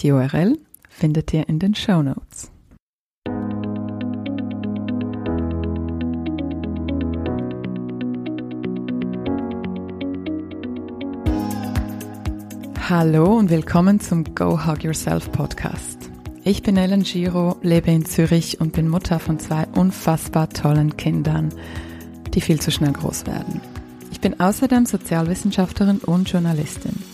Die URL findet ihr in den Show Notes. Hallo und willkommen zum Go Hug Yourself Podcast. Ich bin Ellen Giro, lebe in Zürich und bin Mutter von zwei unfassbar tollen Kindern, die viel zu schnell groß werden. Ich bin außerdem Sozialwissenschaftlerin und Journalistin.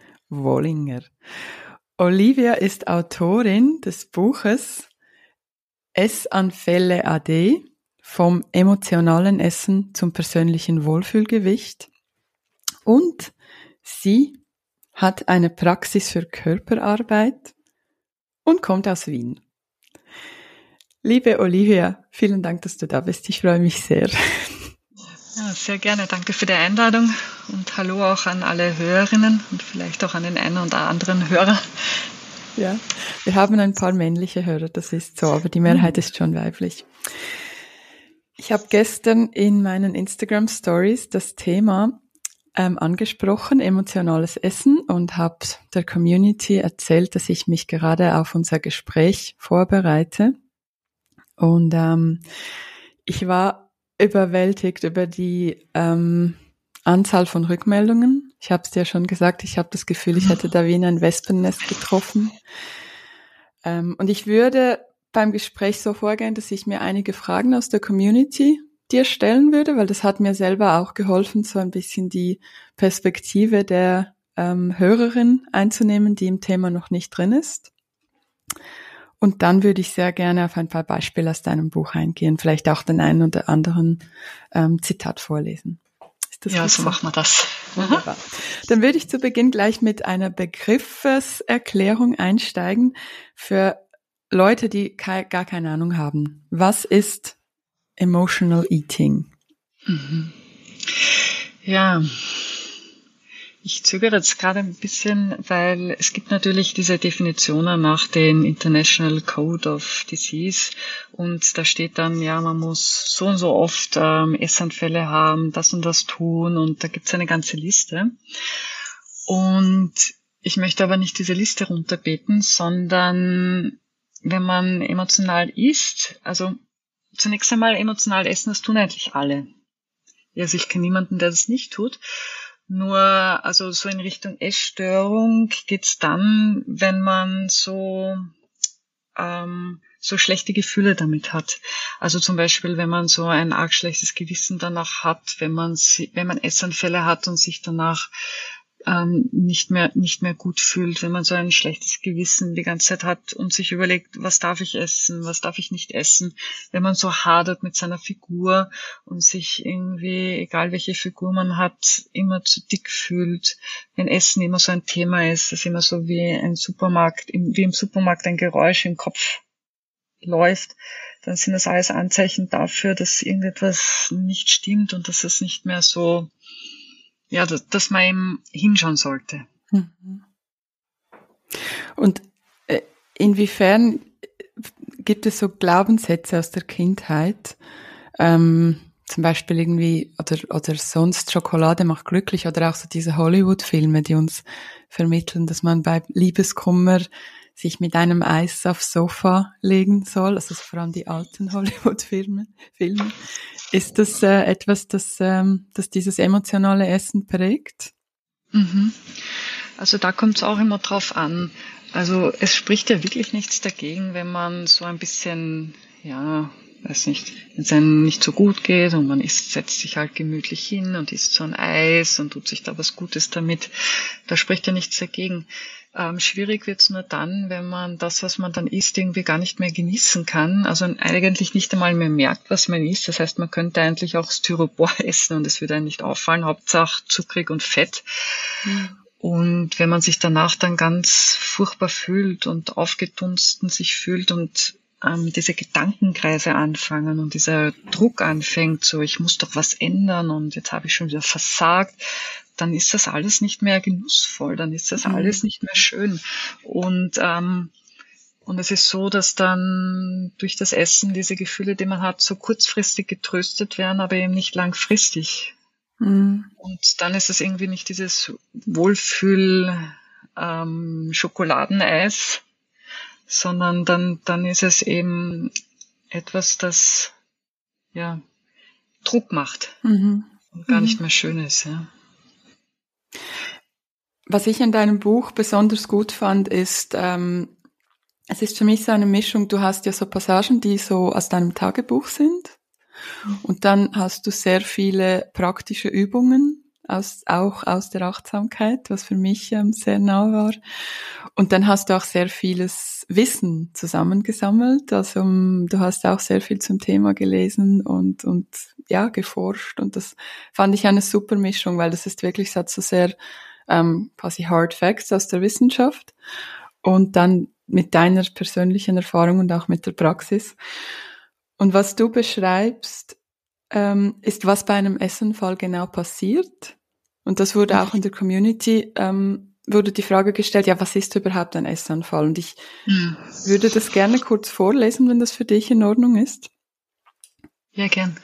Wollinger. Olivia ist Autorin des Buches Essanfälle AD vom emotionalen Essen zum persönlichen Wohlfühlgewicht und Sie hat eine Praxis für Körperarbeit und kommt aus Wien. Liebe Olivia, vielen Dank, dass du da bist. Ich freue mich sehr. Sehr gerne. Danke für die Einladung und hallo auch an alle Hörerinnen und vielleicht auch an den einen oder anderen Hörer. Ja, wir haben ein paar männliche Hörer, das ist so, aber die Mehrheit ist schon weiblich. Ich habe gestern in meinen Instagram Stories das Thema ähm, angesprochen, emotionales Essen, und habe der Community erzählt, dass ich mich gerade auf unser Gespräch vorbereite. Und ähm, ich war überwältigt über die ähm, Anzahl von Rückmeldungen. Ich habe es dir schon gesagt, ich habe das Gefühl, ich hätte da wie in ein Wespennest getroffen. Ähm, und ich würde beim Gespräch so vorgehen, dass ich mir einige Fragen aus der Community dir stellen würde, weil das hat mir selber auch geholfen, so ein bisschen die Perspektive der ähm, Hörerin einzunehmen, die im Thema noch nicht drin ist. Und dann würde ich sehr gerne auf ein paar Beispiele aus deinem Buch eingehen, vielleicht auch den einen oder anderen ähm, Zitat vorlesen. ja, so machen wir das. Wunderbar. Dann würde ich zu Beginn gleich mit einer Begriffeserklärung einsteigen für Leute, die gar keine Ahnung haben. Was ist Emotional Eating? Mhm. Ja, ich zögere jetzt gerade ein bisschen, weil es gibt natürlich diese Definitionen nach dem International Code of Disease und da steht dann, ja, man muss so und so oft ähm, Essanfälle haben, das und das tun und da gibt es eine ganze Liste. Und ich möchte aber nicht diese Liste runterbeten, sondern wenn man emotional isst, also zunächst einmal emotional essen, das tun eigentlich alle. Also ich kenne niemanden, der das nicht tut. Nur, also so in Richtung Essstörung geht's dann, wenn man so, ähm, so schlechte Gefühle damit hat. Also zum Beispiel, wenn man so ein arg schlechtes Gewissen danach hat, wenn man, wenn man Essanfälle hat und sich danach ähm, nicht mehr nicht mehr gut fühlt, wenn man so ein schlechtes Gewissen die ganze Zeit hat und sich überlegt, was darf ich essen, was darf ich nicht essen, wenn man so hadert mit seiner Figur und sich irgendwie, egal welche Figur man hat, immer zu dick fühlt, wenn Essen immer so ein Thema ist, das immer so wie ein Supermarkt, wie im Supermarkt ein Geräusch im Kopf läuft, dann sind das alles Anzeichen dafür, dass irgendetwas nicht stimmt und dass es nicht mehr so ja, dass, dass man eben hinschauen sollte. Mhm. Und äh, inwiefern gibt es so Glaubenssätze aus der Kindheit, ähm, zum Beispiel irgendwie, oder, oder sonst Schokolade macht glücklich, oder auch so diese Hollywood-Filme, die uns vermitteln, dass man bei Liebeskummer sich mit einem Eis aufs Sofa legen soll, also vor allem die alten Hollywood-Filme. Filme. Ist das äh, etwas, das, ähm, das dieses emotionale Essen prägt? Mhm. Also da kommt es auch immer drauf an. Also es spricht ja wirklich nichts dagegen, wenn man so ein bisschen, ja, weiß nicht, wenn es einem nicht so gut geht und man isst, setzt sich halt gemütlich hin und isst so ein Eis und tut sich da was Gutes damit. Da spricht ja nichts dagegen. Ähm, schwierig wird's nur dann, wenn man das, was man dann isst, irgendwie gar nicht mehr genießen kann. Also eigentlich nicht einmal mehr merkt, was man isst. Das heißt, man könnte eigentlich auch Styropor essen und es würde einem nicht auffallen. Hauptsache zuckrig und fett. Mhm. Und wenn man sich danach dann ganz furchtbar fühlt und aufgedunsten sich fühlt und ähm, diese Gedankenkreise anfangen und dieser Druck anfängt, so ich muss doch was ändern und jetzt habe ich schon wieder versagt, dann ist das alles nicht mehr genussvoll, dann ist das mhm. alles nicht mehr schön. Und ähm, und es ist so, dass dann durch das Essen diese Gefühle, die man hat, so kurzfristig getröstet werden, aber eben nicht langfristig. Mhm. Und dann ist es irgendwie nicht dieses Wohlfühl ähm, Schokoladeneis, sondern dann, dann ist es eben etwas, das ja Druck macht mhm. und gar mhm. nicht mehr schön ist. Ja. Was ich in deinem Buch besonders gut fand, ist, ähm, es ist für mich so eine Mischung, du hast ja so Passagen, die so aus deinem Tagebuch sind. Und dann hast du sehr viele praktische Übungen, aus, auch aus der Achtsamkeit, was für mich ähm, sehr nah war. Und dann hast du auch sehr vieles Wissen zusammengesammelt. Also um, du hast auch sehr viel zum Thema gelesen und, und ja, geforscht. Und das fand ich eine super Mischung, weil das ist wirklich so sehr ähm, quasi Hard Facts aus der Wissenschaft und dann mit deiner persönlichen Erfahrung und auch mit der Praxis. Und was du beschreibst, ähm, ist, was bei einem Essenfall genau passiert. Und das wurde auch in der Community, ähm, wurde die Frage gestellt, ja, was ist überhaupt ein Essanfall? Und ich mhm. würde das gerne kurz vorlesen, wenn das für dich in Ordnung ist. Ja, gern.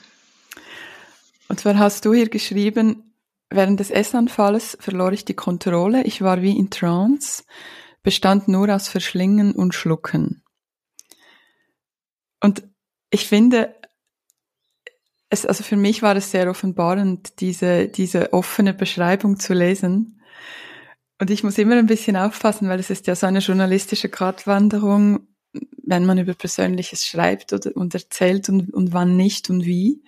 Und zwar hast du hier geschrieben, Während des Essanfalles verlor ich die Kontrolle, ich war wie in Trance, bestand nur aus Verschlingen und Schlucken. Und ich finde, es, also für mich war es sehr offenbarend, diese, diese offene Beschreibung zu lesen. Und ich muss immer ein bisschen aufpassen, weil es ist ja so eine journalistische Gratwanderung, wenn man über Persönliches schreibt oder, und erzählt und, und wann nicht und wie.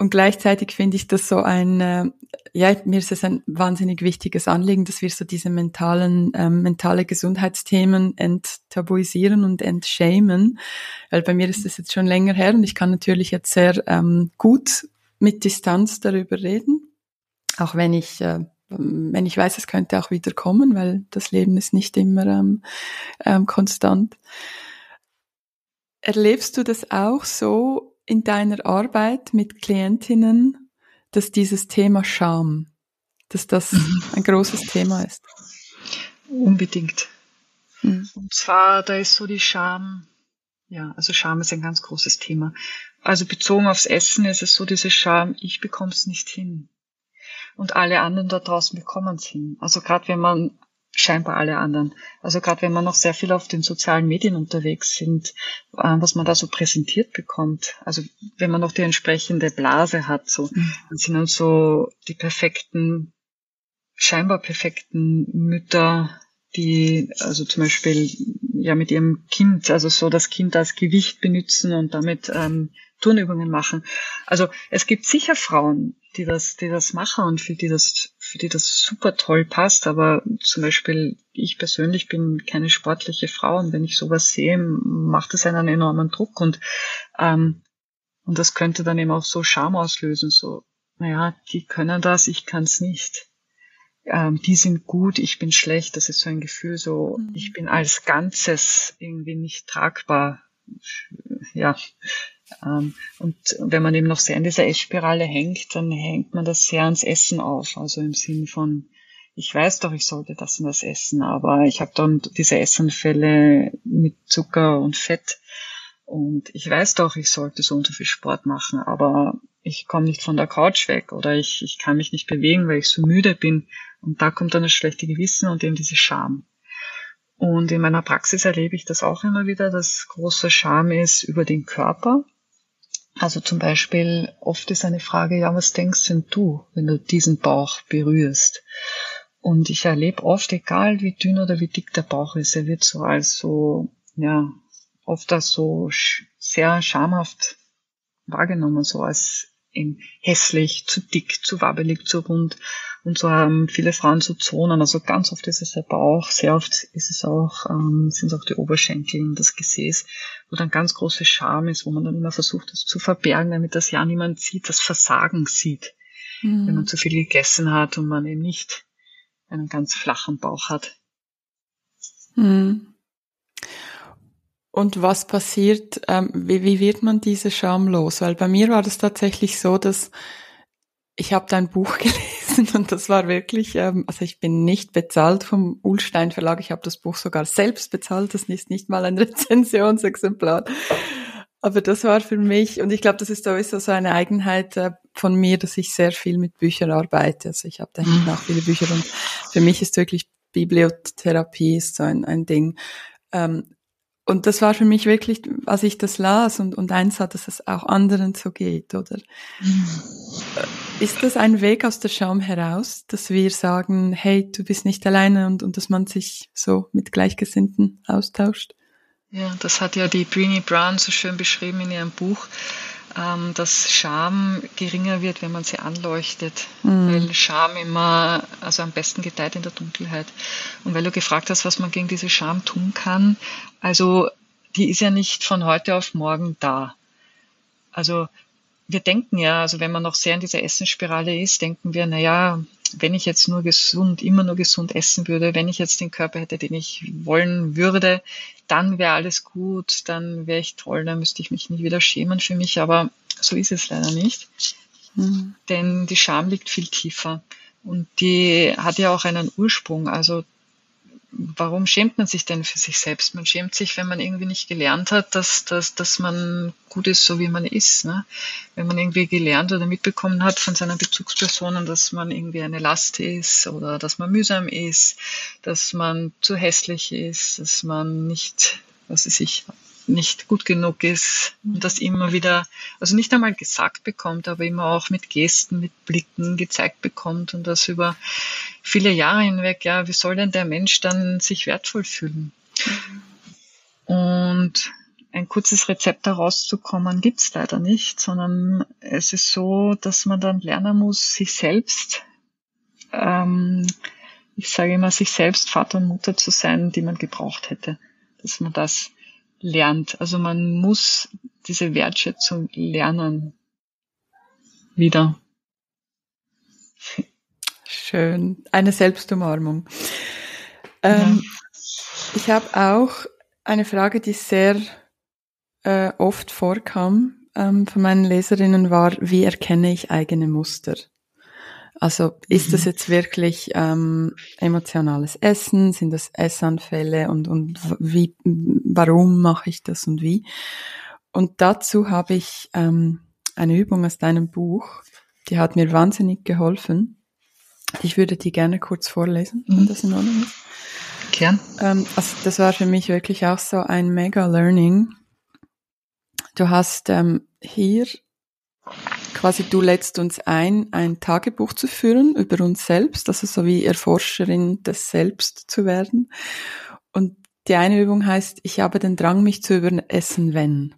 Und gleichzeitig finde ich das so ein, äh, ja, mir ist es ein wahnsinnig wichtiges Anliegen, dass wir so diese mentalen, ähm, mentale Gesundheitsthemen enttabuisieren und entschämen. Weil bei mir ist das jetzt schon länger her und ich kann natürlich jetzt sehr ähm, gut mit Distanz darüber reden. Auch wenn ich, äh, wenn ich weiß, es könnte auch wieder kommen, weil das Leben ist nicht immer ähm, ähm, konstant. Erlebst du das auch so, in deiner Arbeit mit Klientinnen, dass dieses Thema Scham, dass das mhm. ein großes Thema ist? Unbedingt. Mhm. Und zwar, da ist so die Scham, ja, also Scham ist ein ganz großes Thema. Also bezogen aufs Essen ist es so diese Scham, ich bekomme es nicht hin. Und alle anderen da draußen bekommen es hin. Also gerade wenn man scheinbar alle anderen. Also gerade wenn man noch sehr viel auf den sozialen Medien unterwegs sind, äh, was man da so präsentiert bekommt. Also wenn man noch die entsprechende Blase hat, so, mhm. dann sind dann so die perfekten, scheinbar perfekten Mütter, die also zum Beispiel ja mit ihrem Kind, also so das Kind als Gewicht benutzen und damit ähm, Turnübungen machen. Also es gibt sicher Frauen, die das, die das machen und für die das, für die das super toll passt. Aber zum Beispiel ich persönlich bin keine sportliche Frau und wenn ich sowas sehe, macht es einen enormen Druck und ähm, und das könnte dann eben auch so Scham auslösen. So, naja, die können das, ich kann es nicht. Ähm, die sind gut, ich bin schlecht. Das ist so ein Gefühl, so mhm. ich bin als Ganzes irgendwie nicht tragbar. Ja, ähm, und wenn man eben noch sehr in dieser Essspirale hängt, dann hängt man das sehr ans Essen auf. Also im Sinn von, ich weiß doch, ich sollte das und das essen, aber ich habe dann diese Essanfälle mit Zucker und Fett. Und ich weiß doch, ich sollte so und so viel Sport machen, aber ich komme nicht von der Couch weg oder ich, ich kann mich nicht bewegen, weil ich so müde bin. Und da kommt dann das schlechte Gewissen und eben diese Scham. Und in meiner Praxis erlebe ich das auch immer wieder, dass großer Scham ist über den Körper. Also zum Beispiel, oft ist eine Frage, ja, was denkst denn du, wenn du diesen Bauch berührst? Und ich erlebe oft, egal wie dünn oder wie dick der Bauch ist, er wird so als so, ja, oft als so sehr schamhaft wahrgenommen, so als in hässlich, zu dick, zu wabbelig, zu rund. Und so haben viele Frauen so Zonen. Also ganz oft ist es der Bauch, sehr oft ist es auch, ähm, sind es auch die Oberschenkel und das Gesäß, wo dann ganz große Scham ist, wo man dann immer versucht, das zu verbergen, damit das ja niemand sieht, das Versagen sieht. Mhm. Wenn man zu viel gegessen hat und man eben nicht einen ganz flachen Bauch hat. Mhm. Und was passiert, ähm, wie, wie wird man diese Scham los? Weil bei mir war das tatsächlich so, dass ich habe dein Buch gelesen und das war wirklich, ähm, also ich bin nicht bezahlt vom Ulstein Verlag, ich habe das Buch sogar selbst bezahlt, das ist nicht mal ein Rezensionsexemplar. Aber das war für mich, und ich glaube, das ist sowieso so eine Eigenheit äh, von mir, dass ich sehr viel mit Büchern arbeite. Also ich habe da hinten mhm. auch viele Bücher und für mich ist wirklich Bibliotherapie ist so ein, ein Ding. Ähm, und das war für mich wirklich, als ich das las und, und eins hat, dass es auch anderen so geht, oder? Mhm. Ist das ein Weg aus der Scham heraus, dass wir sagen, hey, du bist nicht alleine und, und dass man sich so mit Gleichgesinnten austauscht? Ja, das hat ja die Breenie Brown so schön beschrieben in ihrem Buch. Ähm, dass Scham geringer wird, wenn man sie anleuchtet, mhm. weil Scham immer, also am besten gedeiht in der Dunkelheit. Und weil du gefragt hast, was man gegen diese Scham tun kann, also die ist ja nicht von heute auf morgen da. Also wir denken ja, also wenn man noch sehr in dieser Essensspirale ist, denken wir, na ja, wenn ich jetzt nur gesund, immer nur gesund essen würde, wenn ich jetzt den Körper hätte, den ich wollen würde, dann wäre alles gut, dann wäre ich toll, dann müsste ich mich nicht wieder schämen für mich, aber so ist es leider nicht. Mhm. Denn die Scham liegt viel tiefer und die hat ja auch einen Ursprung. Also warum schämt man sich denn für sich selbst? Man schämt sich, wenn man irgendwie nicht gelernt hat, dass, dass, dass man gut ist, so wie man ist. Ne? Wenn man irgendwie gelernt oder mitbekommen hat von seinen Bezugspersonen, dass man irgendwie eine Last ist oder dass man mühsam ist, dass man zu hässlich ist, dass man nicht, was weiß ich, nicht gut genug ist und das immer wieder, also nicht einmal gesagt bekommt, aber immer auch mit Gesten, mit Blicken gezeigt bekommt und das über viele Jahre hinweg, ja, wie soll denn der Mensch dann sich wertvoll fühlen? Und ein kurzes Rezept daraus zu kommen, gibt's leider nicht, sondern es ist so, dass man dann lernen muss, sich selbst, ähm, ich sage immer, sich selbst Vater und Mutter zu sein, die man gebraucht hätte. Dass man das lernt. Also man muss diese Wertschätzung lernen. Wieder. Schön. Eine Selbstumarmung. Ähm, ja. Ich habe auch eine Frage, die sehr äh, oft vorkam ähm, von meinen Leserinnen, war, wie erkenne ich eigene Muster? Also ist mhm. das jetzt wirklich ähm, emotionales Essen? Sind das Essanfälle und, und wie, warum mache ich das und wie? Und dazu habe ich ähm, eine Übung aus deinem Buch, die hat mir wahnsinnig geholfen. Ich würde die gerne kurz vorlesen, wenn mhm. das in Ordnung ist. Gern. Ähm, also das war für mich wirklich auch so ein mega Learning. Du hast ähm, hier quasi du lädst uns ein, ein Tagebuch zu führen über uns selbst, also so wie Erforscherin des Selbst zu werden. Und die eine Übung heißt, ich habe den Drang, mich zu überessen, wenn.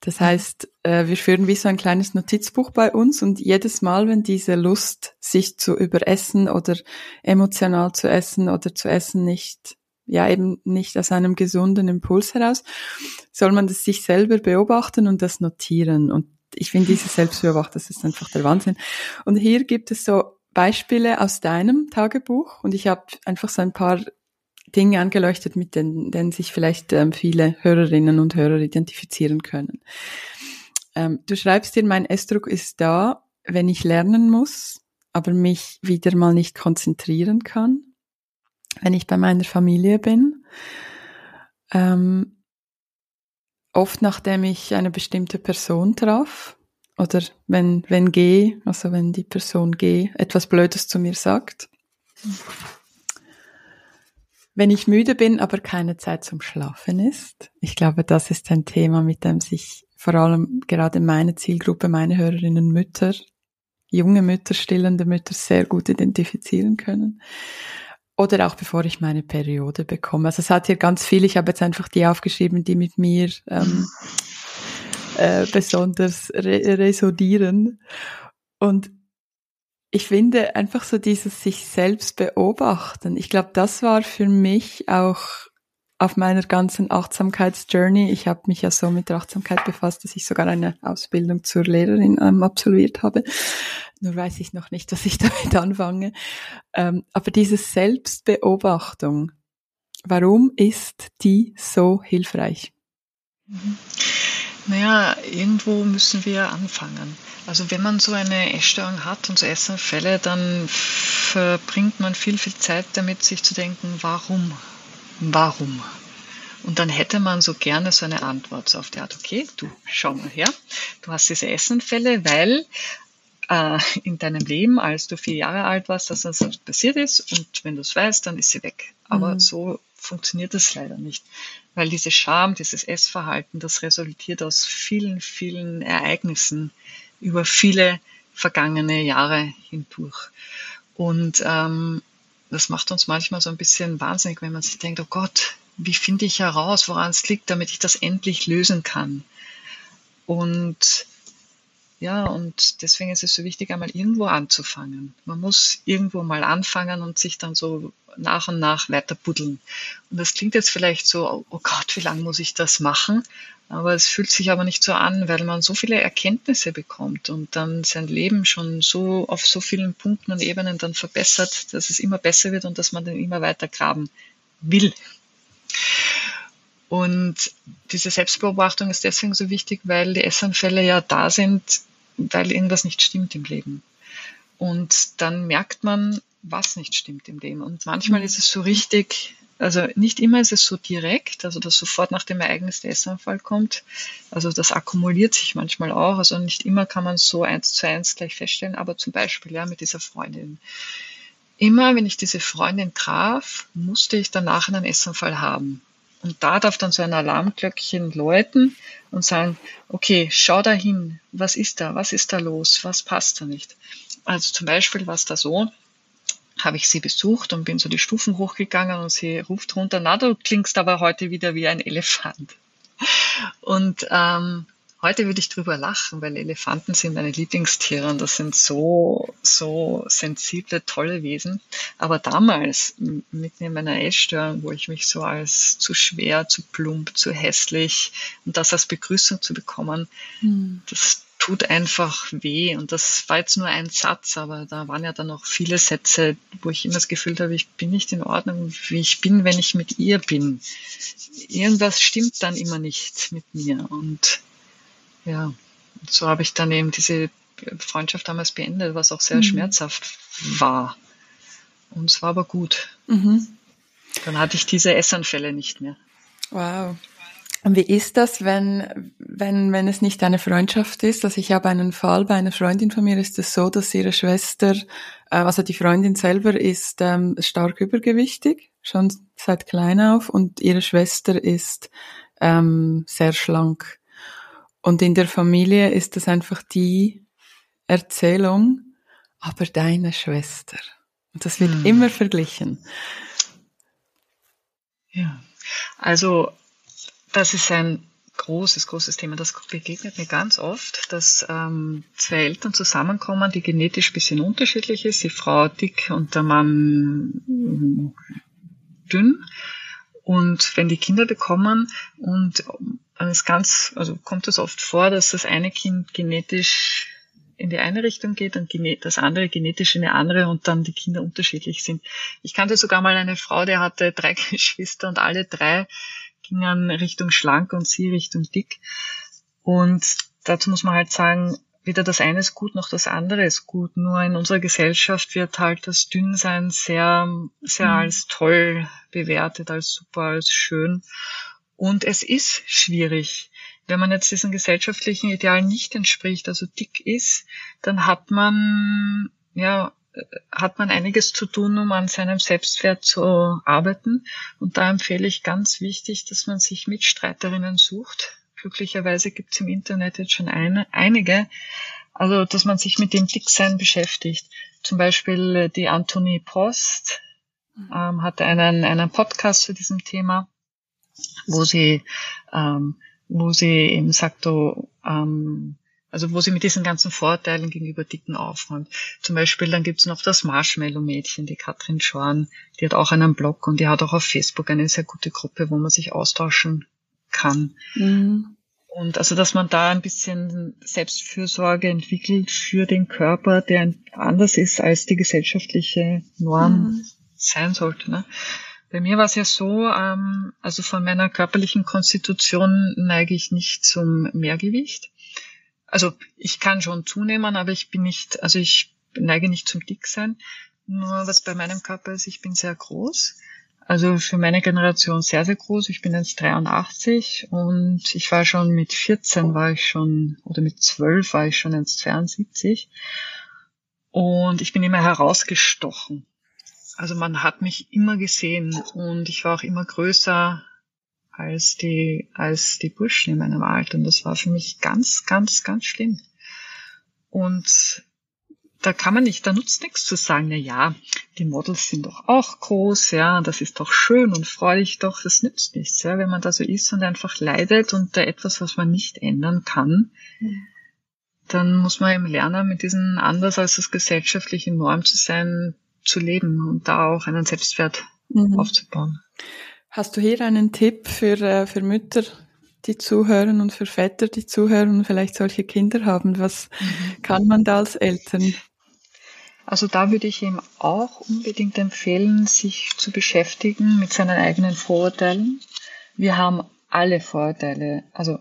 Das heißt, äh, wir führen wie so ein kleines Notizbuch bei uns und jedes Mal, wenn diese Lust, sich zu überessen oder emotional zu essen oder zu essen nicht, ja eben nicht aus einem gesunden Impuls heraus, soll man das sich selber beobachten und das notieren. Und ich finde diese Selbstbeobachtung, das ist einfach der Wahnsinn. Und hier gibt es so Beispiele aus deinem Tagebuch und ich habe einfach so ein paar Dinge angeleuchtet, mit denen, denen sich vielleicht ähm, viele Hörerinnen und Hörer identifizieren können. Ähm, du schreibst dir, mein Essdruck ist da, wenn ich lernen muss, aber mich wieder mal nicht konzentrieren kann, wenn ich bei meiner Familie bin. Ähm, oft nachdem ich eine bestimmte Person traf oder wenn, wenn G, also wenn die Person G etwas Blödes zu mir sagt. Wenn ich müde bin, aber keine Zeit zum Schlafen ist. Ich glaube, das ist ein Thema, mit dem sich vor allem gerade meine Zielgruppe, meine Hörerinnen Mütter, junge Mütter, stillende Mütter sehr gut identifizieren können. Oder auch bevor ich meine Periode bekomme. Also es hat hier ganz viel, ich habe jetzt einfach die aufgeschrieben, die mit mir ähm, äh, besonders re resonieren. Und ich finde einfach so dieses sich selbst beobachten. Ich glaube, das war für mich auch auf meiner ganzen Achtsamkeitsjourney. Ich habe mich ja so mit der Achtsamkeit befasst, dass ich sogar eine Ausbildung zur Lehrerin ähm, absolviert habe. Nur weiß ich noch nicht, dass ich damit anfange. Ähm, aber diese Selbstbeobachtung, warum ist die so hilfreich? Mhm. Naja, irgendwo müssen wir anfangen. Also wenn man so eine Essstörung hat und so Essanfälle, dann verbringt man viel, viel Zeit damit, sich zu denken, warum? Warum? Und dann hätte man so gerne so eine Antwort so auf die Art, okay, du schau mal her, du hast diese Essanfälle, weil äh, in deinem Leben, als du vier Jahre alt warst, dass das passiert ist und wenn du es weißt, dann ist sie weg. Aber mhm. so funktioniert das leider nicht, weil diese Scham, dieses Essverhalten, das resultiert aus vielen, vielen Ereignissen, über viele vergangene Jahre hindurch. Und ähm, das macht uns manchmal so ein bisschen wahnsinnig, wenn man sich denkt, oh Gott, wie finde ich heraus, woran es liegt, damit ich das endlich lösen kann. Und ja, und deswegen ist es so wichtig, einmal irgendwo anzufangen. Man muss irgendwo mal anfangen und sich dann so nach und nach weiter buddeln. Und das klingt jetzt vielleicht so, oh Gott, wie lange muss ich das machen? Aber es fühlt sich aber nicht so an, weil man so viele Erkenntnisse bekommt und dann sein Leben schon so auf so vielen Punkten und Ebenen dann verbessert, dass es immer besser wird und dass man dann immer weiter graben will. Und diese Selbstbeobachtung ist deswegen so wichtig, weil die Essanfälle ja da sind, weil irgendwas nicht stimmt im Leben. Und dann merkt man, was nicht stimmt im Leben. Und manchmal ist es so richtig, also nicht immer ist es so direkt, also dass sofort nach dem Ereignis der Essanfall kommt. Also das akkumuliert sich manchmal auch. Also nicht immer kann man so eins zu eins gleich feststellen, aber zum Beispiel ja mit dieser Freundin. Immer wenn ich diese Freundin traf, musste ich danach einen Essanfall haben. Und da darf dann so ein Alarmglöckchen läuten und sagen, okay, schau da hin, was ist da, was ist da los, was passt da nicht. Also zum Beispiel war es da so, habe ich sie besucht und bin so die Stufen hochgegangen und sie ruft runter, na, du klingst aber heute wieder wie ein Elefant. Und ähm, Heute würde ich drüber lachen, weil Elefanten sind meine Lieblingstiere und das sind so, so sensible, tolle Wesen. Aber damals, mitten in meiner Essstörung, wo ich mich so als zu schwer, zu plump, zu hässlich und das als Begrüßung zu bekommen, mhm. das tut einfach weh. Und das war jetzt nur ein Satz, aber da waren ja dann noch viele Sätze, wo ich immer das Gefühl habe, ich bin nicht in Ordnung, wie ich bin, wenn ich mit ihr bin. Irgendwas stimmt dann immer nicht mit mir. Und ja, so habe ich dann eben diese Freundschaft damals beendet, was auch sehr mhm. schmerzhaft war. Und es war aber gut. Mhm. Dann hatte ich diese Essanfälle nicht mehr. Wow. Wie ist das, wenn, wenn, wenn es nicht eine Freundschaft ist? Also ich habe einen Fall bei einer Freundin von mir, ist es so, dass ihre Schwester, äh, also die Freundin selber ist ähm, stark übergewichtig, schon seit klein auf, und ihre Schwester ist ähm, sehr schlank. Und in der Familie ist das einfach die Erzählung, aber deine Schwester. Und das wird hm. immer verglichen. Ja. Also, das ist ein großes, großes Thema. Das begegnet mir ganz oft, dass ähm, zwei Eltern zusammenkommen, die genetisch bisschen unterschiedlich ist, die Frau dick und der Mann mm, dünn. Und wenn die Kinder bekommen und es ganz, also kommt es oft vor, dass das eine Kind genetisch in die eine Richtung geht und das andere genetisch in die andere und dann die Kinder unterschiedlich sind. Ich kannte sogar mal eine Frau, die hatte drei Geschwister und alle drei gingen Richtung schlank und sie Richtung dick. Und dazu muss man halt sagen, weder das eine ist gut noch das andere ist gut. Nur in unserer Gesellschaft wird halt das Dünnsein sehr, sehr mhm. als toll bewertet, als super, als schön. Und es ist schwierig. Wenn man jetzt diesen gesellschaftlichen Idealen nicht entspricht, also dick ist, dann hat man, ja, hat man einiges zu tun, um an seinem Selbstwert zu arbeiten. Und da empfehle ich ganz wichtig, dass man sich Mitstreiterinnen sucht. Glücklicherweise gibt es im Internet jetzt schon eine, einige. Also, dass man sich mit dem Dicksein beschäftigt. Zum Beispiel äh, die Antonie Post mhm. ähm, hatte einen, einen Podcast zu diesem Thema, wo sie, ähm, wo sie eben sagt, oh, ähm, also wo sie mit diesen ganzen Vorteilen gegenüber Dicken aufräumt. Zum Beispiel dann gibt's noch das Marshmallow-Mädchen, die Katrin Schorn, die hat auch einen Blog und die hat auch auf Facebook eine sehr gute Gruppe, wo man sich austauschen kann. Mhm. Und also, dass man da ein bisschen Selbstfürsorge entwickelt für den Körper, der anders ist als die gesellschaftliche Norm mhm. sein sollte. Ne? Bei mir war es ja so, ähm, also von meiner körperlichen Konstitution neige ich nicht zum Mehrgewicht. Also ich kann schon zunehmen, aber ich bin nicht, also ich neige nicht zum Dicksein. Nur was bei meinem Körper ist, ich bin sehr groß. Also für meine Generation sehr, sehr groß. Ich bin jetzt 83 und ich war schon mit 14 war ich schon, oder mit 12 war ich schon 1,72. Und ich bin immer herausgestochen. Also man hat mich immer gesehen und ich war auch immer größer als die, als die Burschen in meinem Alter. Und das war für mich ganz, ganz, ganz schlimm. Und da kann man nicht, da nutzt nichts zu sagen, na ja, die Models sind doch auch groß, ja, das ist doch schön und freudig doch, das nützt nichts, ja, wenn man da so ist und einfach leidet unter etwas, was man nicht ändern kann, dann muss man eben lernen, mit diesen anders als das gesellschaftliche Norm zu sein, zu leben und da auch einen Selbstwert mhm. aufzubauen. Hast du hier einen Tipp für, äh, für Mütter, die zuhören und für Väter, die zuhören und vielleicht solche Kinder haben? Was mhm. kann man da als Eltern? Also da würde ich ihm auch unbedingt empfehlen, sich zu beschäftigen mit seinen eigenen Vorurteilen. Wir haben alle Vorurteile, also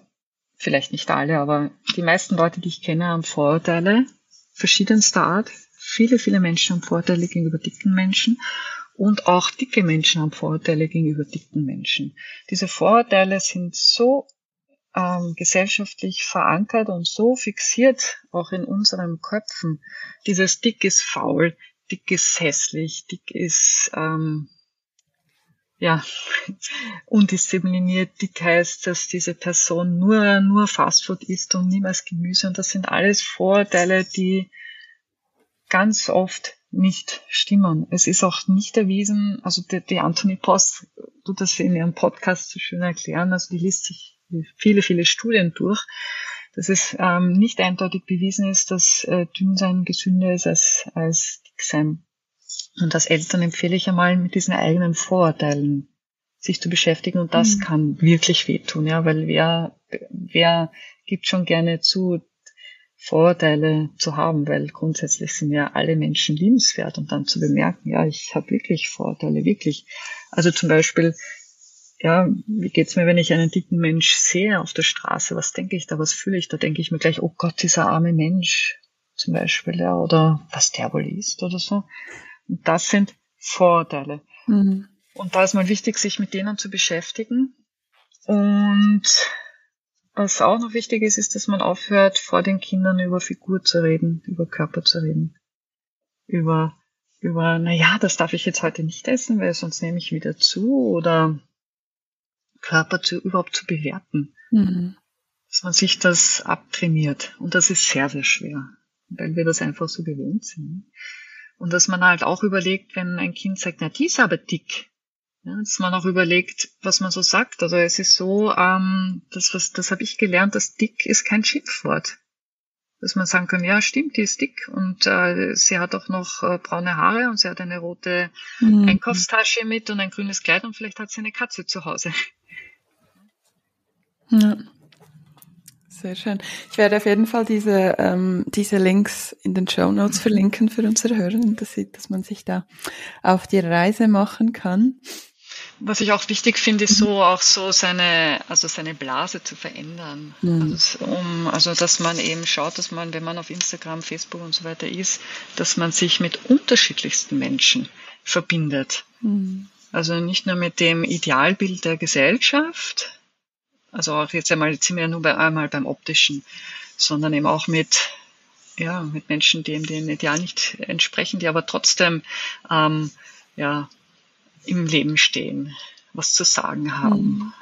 vielleicht nicht alle, aber die meisten Leute, die ich kenne, haben Vorurteile verschiedenster Art. Viele, viele Menschen haben Vorurteile gegenüber dicken Menschen und auch dicke Menschen haben Vorurteile gegenüber dicken Menschen. Diese Vorurteile sind so ähm, gesellschaftlich verankert und so fixiert auch in unseren Köpfen. Dieses dick ist faul, dick ist hässlich, dick ist ähm, ja undiszipliniert. Dick heißt, dass diese Person nur nur Fastfood isst und niemals Gemüse. Und das sind alles Vorurteile, die ganz oft nicht stimmen. Es ist auch nicht erwiesen, also die, die Anthony Post tut das in ihrem Podcast so schön erklären, also die liest sich viele, viele Studien durch, dass es ähm, nicht eindeutig bewiesen ist, dass äh, Dünnsein gesünder ist als, als Dicksein. Und als Eltern empfehle ich einmal, mit diesen eigenen Vorurteilen sich zu beschäftigen und das mhm. kann wirklich wehtun, ja, weil wer, wer gibt schon gerne zu, Vorurteile zu haben, weil grundsätzlich sind ja alle Menschen liebenswert und dann zu bemerken, ja, ich habe wirklich Vorurteile, wirklich. Also zum Beispiel, ja, wie geht's mir, wenn ich einen dicken Mensch sehe auf der Straße? Was denke ich da? Was fühle ich? Da denke ich mir gleich, oh Gott, dieser arme Mensch, zum Beispiel, ja, oder was der wohl ist oder so. Und das sind Vorurteile. Mhm. Und da ist mal wichtig, sich mit denen zu beschäftigen und was auch noch wichtig ist, ist, dass man aufhört, vor den Kindern über Figur zu reden, über Körper zu reden. Über, über, na ja, das darf ich jetzt heute nicht essen, weil sonst nehme ich wieder zu oder Körper zu, überhaupt zu bewerten. Mhm. Dass man sich das abtrainiert. Und das ist sehr, sehr schwer, weil wir das einfach so gewohnt sind. Und dass man halt auch überlegt, wenn ein Kind sagt, na, die ist aber dick, Ja, dass man auch überlegt, was man so sagt. Also es ist so, ähm, das, was, das habe ich gelernt, dass dick ist kein Schimpfwort. Dass man sagen kann, ja, stimmt, die ist dick und äh, sie hat auch noch äh, braune Haare und sie hat eine rote mhm. Einkaufstasche mit und ein grünes Kleid und vielleicht hat sie eine Katze zu Hause. Ja. Sehr schön. Ich werde auf jeden Fall diese, ähm, diese Links in den Show Notes verlinken für unsere Hörer, dass, dass man sich da auf die Reise machen kann. Was ich auch wichtig finde, ist so auch so seine, also seine Blase zu verändern. Mhm. Also, um, also dass man eben schaut, dass man, wenn man auf Instagram, Facebook und so weiter ist, dass man sich mit unterschiedlichsten Menschen verbindet. Mhm. Also nicht nur mit dem Idealbild der Gesellschaft, also auch jetzt einmal, jetzt sind wir ja nur bei einmal beim optischen, sondern eben auch mit, ja, mit Menschen, die eben dem Ideal nicht entsprechen, die aber trotzdem, ähm, ja, im Leben stehen, was zu sagen haben. Hm.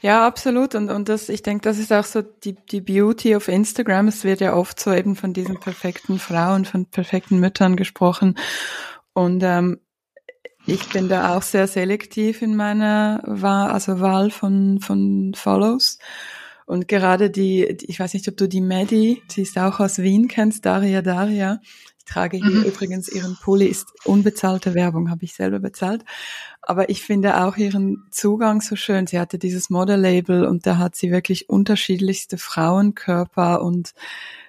Ja, absolut. Und, und das, ich denke, das ist auch so die, die Beauty of Instagram. Es wird ja oft so eben von diesen perfekten Frauen, von perfekten Müttern gesprochen. Und ähm, ich bin da auch sehr selektiv in meiner Wahl, also Wahl von, von Follows. Und gerade die, ich weiß nicht, ob du die Maddie, sie ist auch aus Wien, kennst, Daria Daria. Ich trage hier mhm. übrigens ihren Pulli, ist unbezahlte Werbung, habe ich selber bezahlt. Aber ich finde auch ihren Zugang so schön. Sie hatte dieses Model-Label und da hat sie wirklich unterschiedlichste Frauenkörper und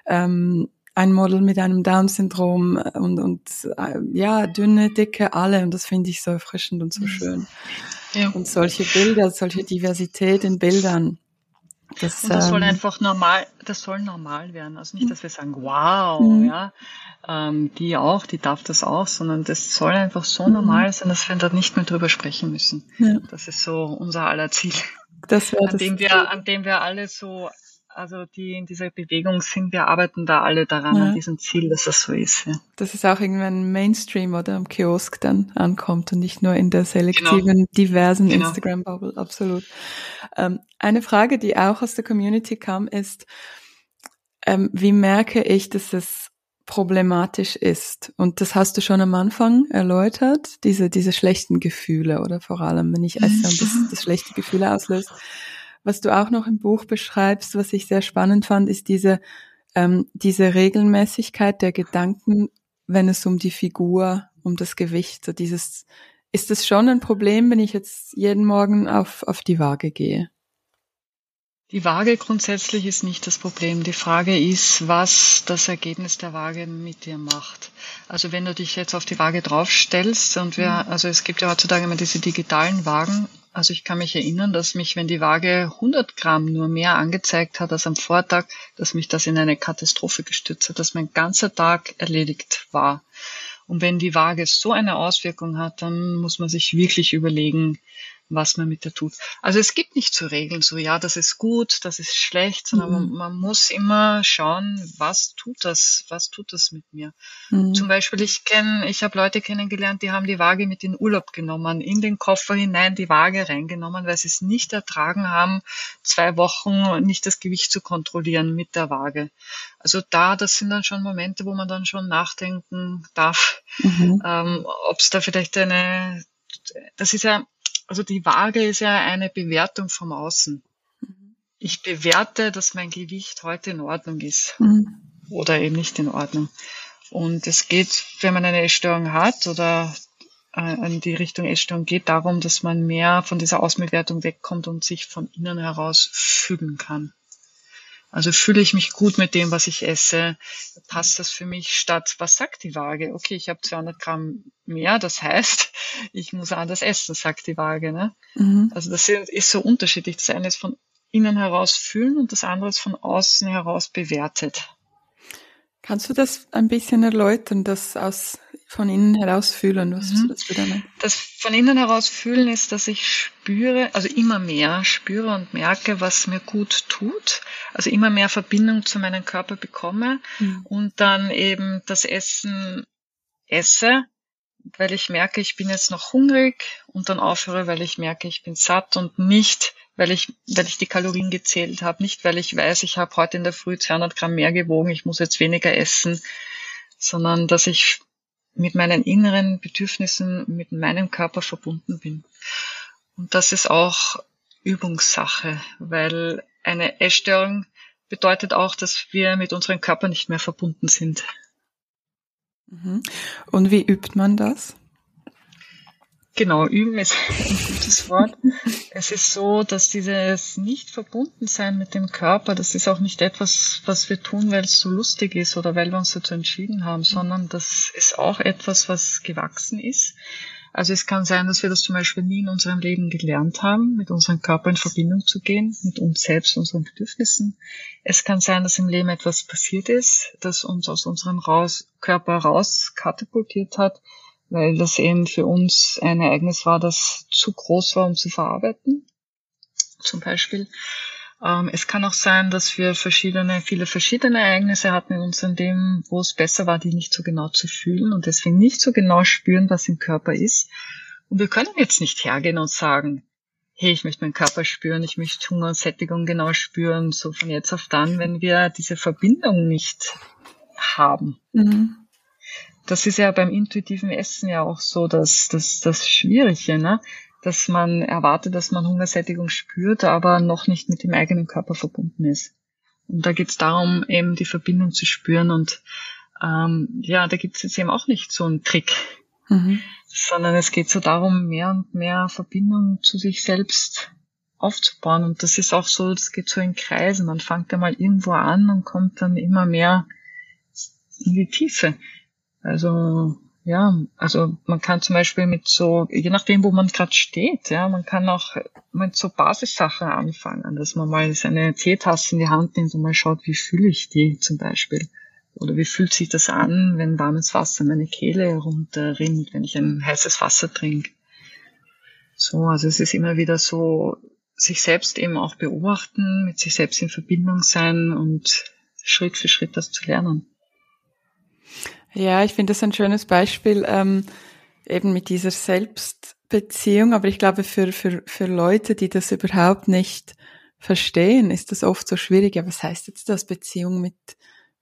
ähm, ein Model mit einem Down-Syndrom und, und äh, ja, dünne, dicke, alle. Und das finde ich so erfrischend und so mhm. schön. Ja. Und solche Bilder, solche Diversität in Bildern. Das, und das ähm, soll einfach normal, das soll normal werden. Also nicht, dass wir sagen, wow, mhm. ja, ähm, die auch, die darf das auch, sondern das soll einfach so mhm. normal sein, dass wir da nicht mehr drüber sprechen müssen. Ja. Das ist so unser aller Ziel. Das an, dem wir, an dem wir alle so also die in dieser Bewegung sind, wir arbeiten da alle daran, ja. an diesem Ziel, dass das so ist. Ja. Dass es auch irgendwann Mainstream oder am Kiosk dann ankommt und nicht nur in der selektiven, genau. diversen genau. Instagram-Bubble, absolut. Ähm, eine Frage, die auch aus der Community kam, ist, ähm, wie merke ich, dass es problematisch ist? Und das hast du schon am Anfang erläutert, diese, diese schlechten Gefühle oder vor allem, wenn ich esse und das, das schlechte Gefühle auslöst. Was du auch noch im Buch beschreibst, was ich sehr spannend fand, ist diese, ähm, diese Regelmäßigkeit der Gedanken, wenn es um die Figur, um das Gewicht, so dieses, ist es schon ein Problem, wenn ich jetzt jeden Morgen auf, auf die Waage gehe? Die Waage grundsätzlich ist nicht das Problem. Die Frage ist, was das Ergebnis der Waage mit dir macht. Also wenn du dich jetzt auf die Waage draufstellst und wir, mhm. also es gibt ja heutzutage immer diese digitalen Wagen. Also ich kann mich erinnern, dass mich, wenn die Waage 100 Gramm nur mehr angezeigt hat als am Vortag, dass mich das in eine Katastrophe gestürzt hat, dass mein ganzer Tag erledigt war. Und wenn die Waage so eine Auswirkung hat, dann muss man sich wirklich überlegen, was man mit der tut. Also es gibt nicht so Regeln, so ja, das ist gut, das ist schlecht, sondern mhm. man, man, muss immer schauen, was tut das, was tut das mit mir. Mhm. Zum Beispiel, ich kenne, ich habe Leute kennengelernt, die haben die Waage mit in Urlaub genommen, in den Koffer hinein die Waage reingenommen, weil sie es nicht ertragen haben, zwei Wochen nicht das Gewicht zu kontrollieren mit der Waage. Also da, das sind dann schon Momente, wo man dann schon nachdenken darf, mhm. ähm, ob es da vielleicht eine, das ist ja also die Waage ist ja eine Bewertung vom Außen. Mhm. Ich bewerte, dass mein Gewicht heute in Ordnung ist mhm. oder eben nicht in Ordnung. Und es geht, wenn man eine Essstörung hat oder äh, in die Richtung Essstörung geht, darum, dass man mehr von dieser Außenbewertung wegkommt und sich von innen heraus fühlen kann. Also fühle ich mich gut mit dem, was ich esse? Passt das für mich statt, was sagt die Waage? Okay, ich habe 200 Gramm mehr, das heißt, ich muss anders essen, sagt die Waage. Ne? Mhm. Also das ist so unterschiedlich. Das eine ist von innen heraus fühlen und das andere ist von außen heraus bewertet. Kannst du das ein bisschen erläutern, das aus von innen heraus fühlen, was mhm. das? Das von innen heraus fühlen ist, dass ich spüre, also immer mehr spüre und merke, was mir gut tut, also immer mehr Verbindung zu meinem Körper bekomme mhm. und dann eben das Essen esse, weil ich merke, ich bin jetzt noch hungrig und dann aufhöre, weil ich merke, ich bin satt und nicht, weil ich, weil ich die Kalorien gezählt habe, nicht weil ich weiß, ich habe heute in der Früh 200 Gramm mehr gewogen, ich muss jetzt weniger essen, sondern dass ich mit meinen inneren Bedürfnissen, mit meinem Körper verbunden bin. Und das ist auch Übungssache, weil eine Essstörung bedeutet auch, dass wir mit unserem Körper nicht mehr verbunden sind. Mhm. Und wie übt man das? Genau, üben ist ein gutes Wort. Es ist so, dass dieses nicht verbunden sein mit dem Körper, das ist auch nicht etwas, was wir tun, weil es so lustig ist oder weil wir uns dazu entschieden haben, sondern das ist auch etwas, was gewachsen ist. Also es kann sein, dass wir das zum Beispiel nie in unserem Leben gelernt haben, mit unserem Körper in Verbindung zu gehen, mit uns selbst, unseren Bedürfnissen. Es kann sein, dass im Leben etwas passiert ist, das uns aus unserem raus Körper raus katapultiert hat, weil das eben für uns ein Ereignis war, das zu groß war, um zu verarbeiten, zum Beispiel. Ähm, es kann auch sein, dass wir verschiedene, viele verschiedene Ereignisse hatten in unserem Leben, wo es besser war, die nicht so genau zu fühlen und deswegen nicht so genau spüren, was im Körper ist. Und wir können jetzt nicht hergehen und sagen, hey, ich möchte meinen Körper spüren, ich möchte Hunger und Sättigung genau spüren, so von jetzt auf dann, wenn wir diese Verbindung nicht haben. Mhm das ist ja beim intuitiven Essen ja auch so, dass das, das Schwierige, ne? dass man erwartet, dass man Hungersättigung spürt, aber noch nicht mit dem eigenen Körper verbunden ist. Und da geht es darum, eben die Verbindung zu spüren. Und ähm, ja, da gibt es jetzt eben auch nicht so einen Trick, mhm. sondern es geht so darum, mehr und mehr Verbindung zu sich selbst aufzubauen. Und das ist auch so, das geht so in Kreisen. Man fängt ja mal irgendwo an und kommt dann immer mehr in die Tiefe. Also ja, also man kann zum Beispiel mit so, je nachdem, wo man gerade steht, ja, man kann auch mit so Basissachen anfangen, dass man mal seine Teetasse in die Hand nimmt und mal schaut, wie fühle ich die zum Beispiel. Oder wie fühlt sich das an, wenn warmes Wasser meine Kehle runterrinnt, wenn ich ein heißes Wasser trinke. So, also es ist immer wieder so, sich selbst eben auch beobachten, mit sich selbst in Verbindung sein und Schritt für Schritt das zu lernen. Ja, ich finde das ein schönes Beispiel, ähm, eben mit dieser Selbstbeziehung. Aber ich glaube, für, für, für Leute, die das überhaupt nicht verstehen, ist das oft so schwierig. Ja, was heißt jetzt das Beziehung mit,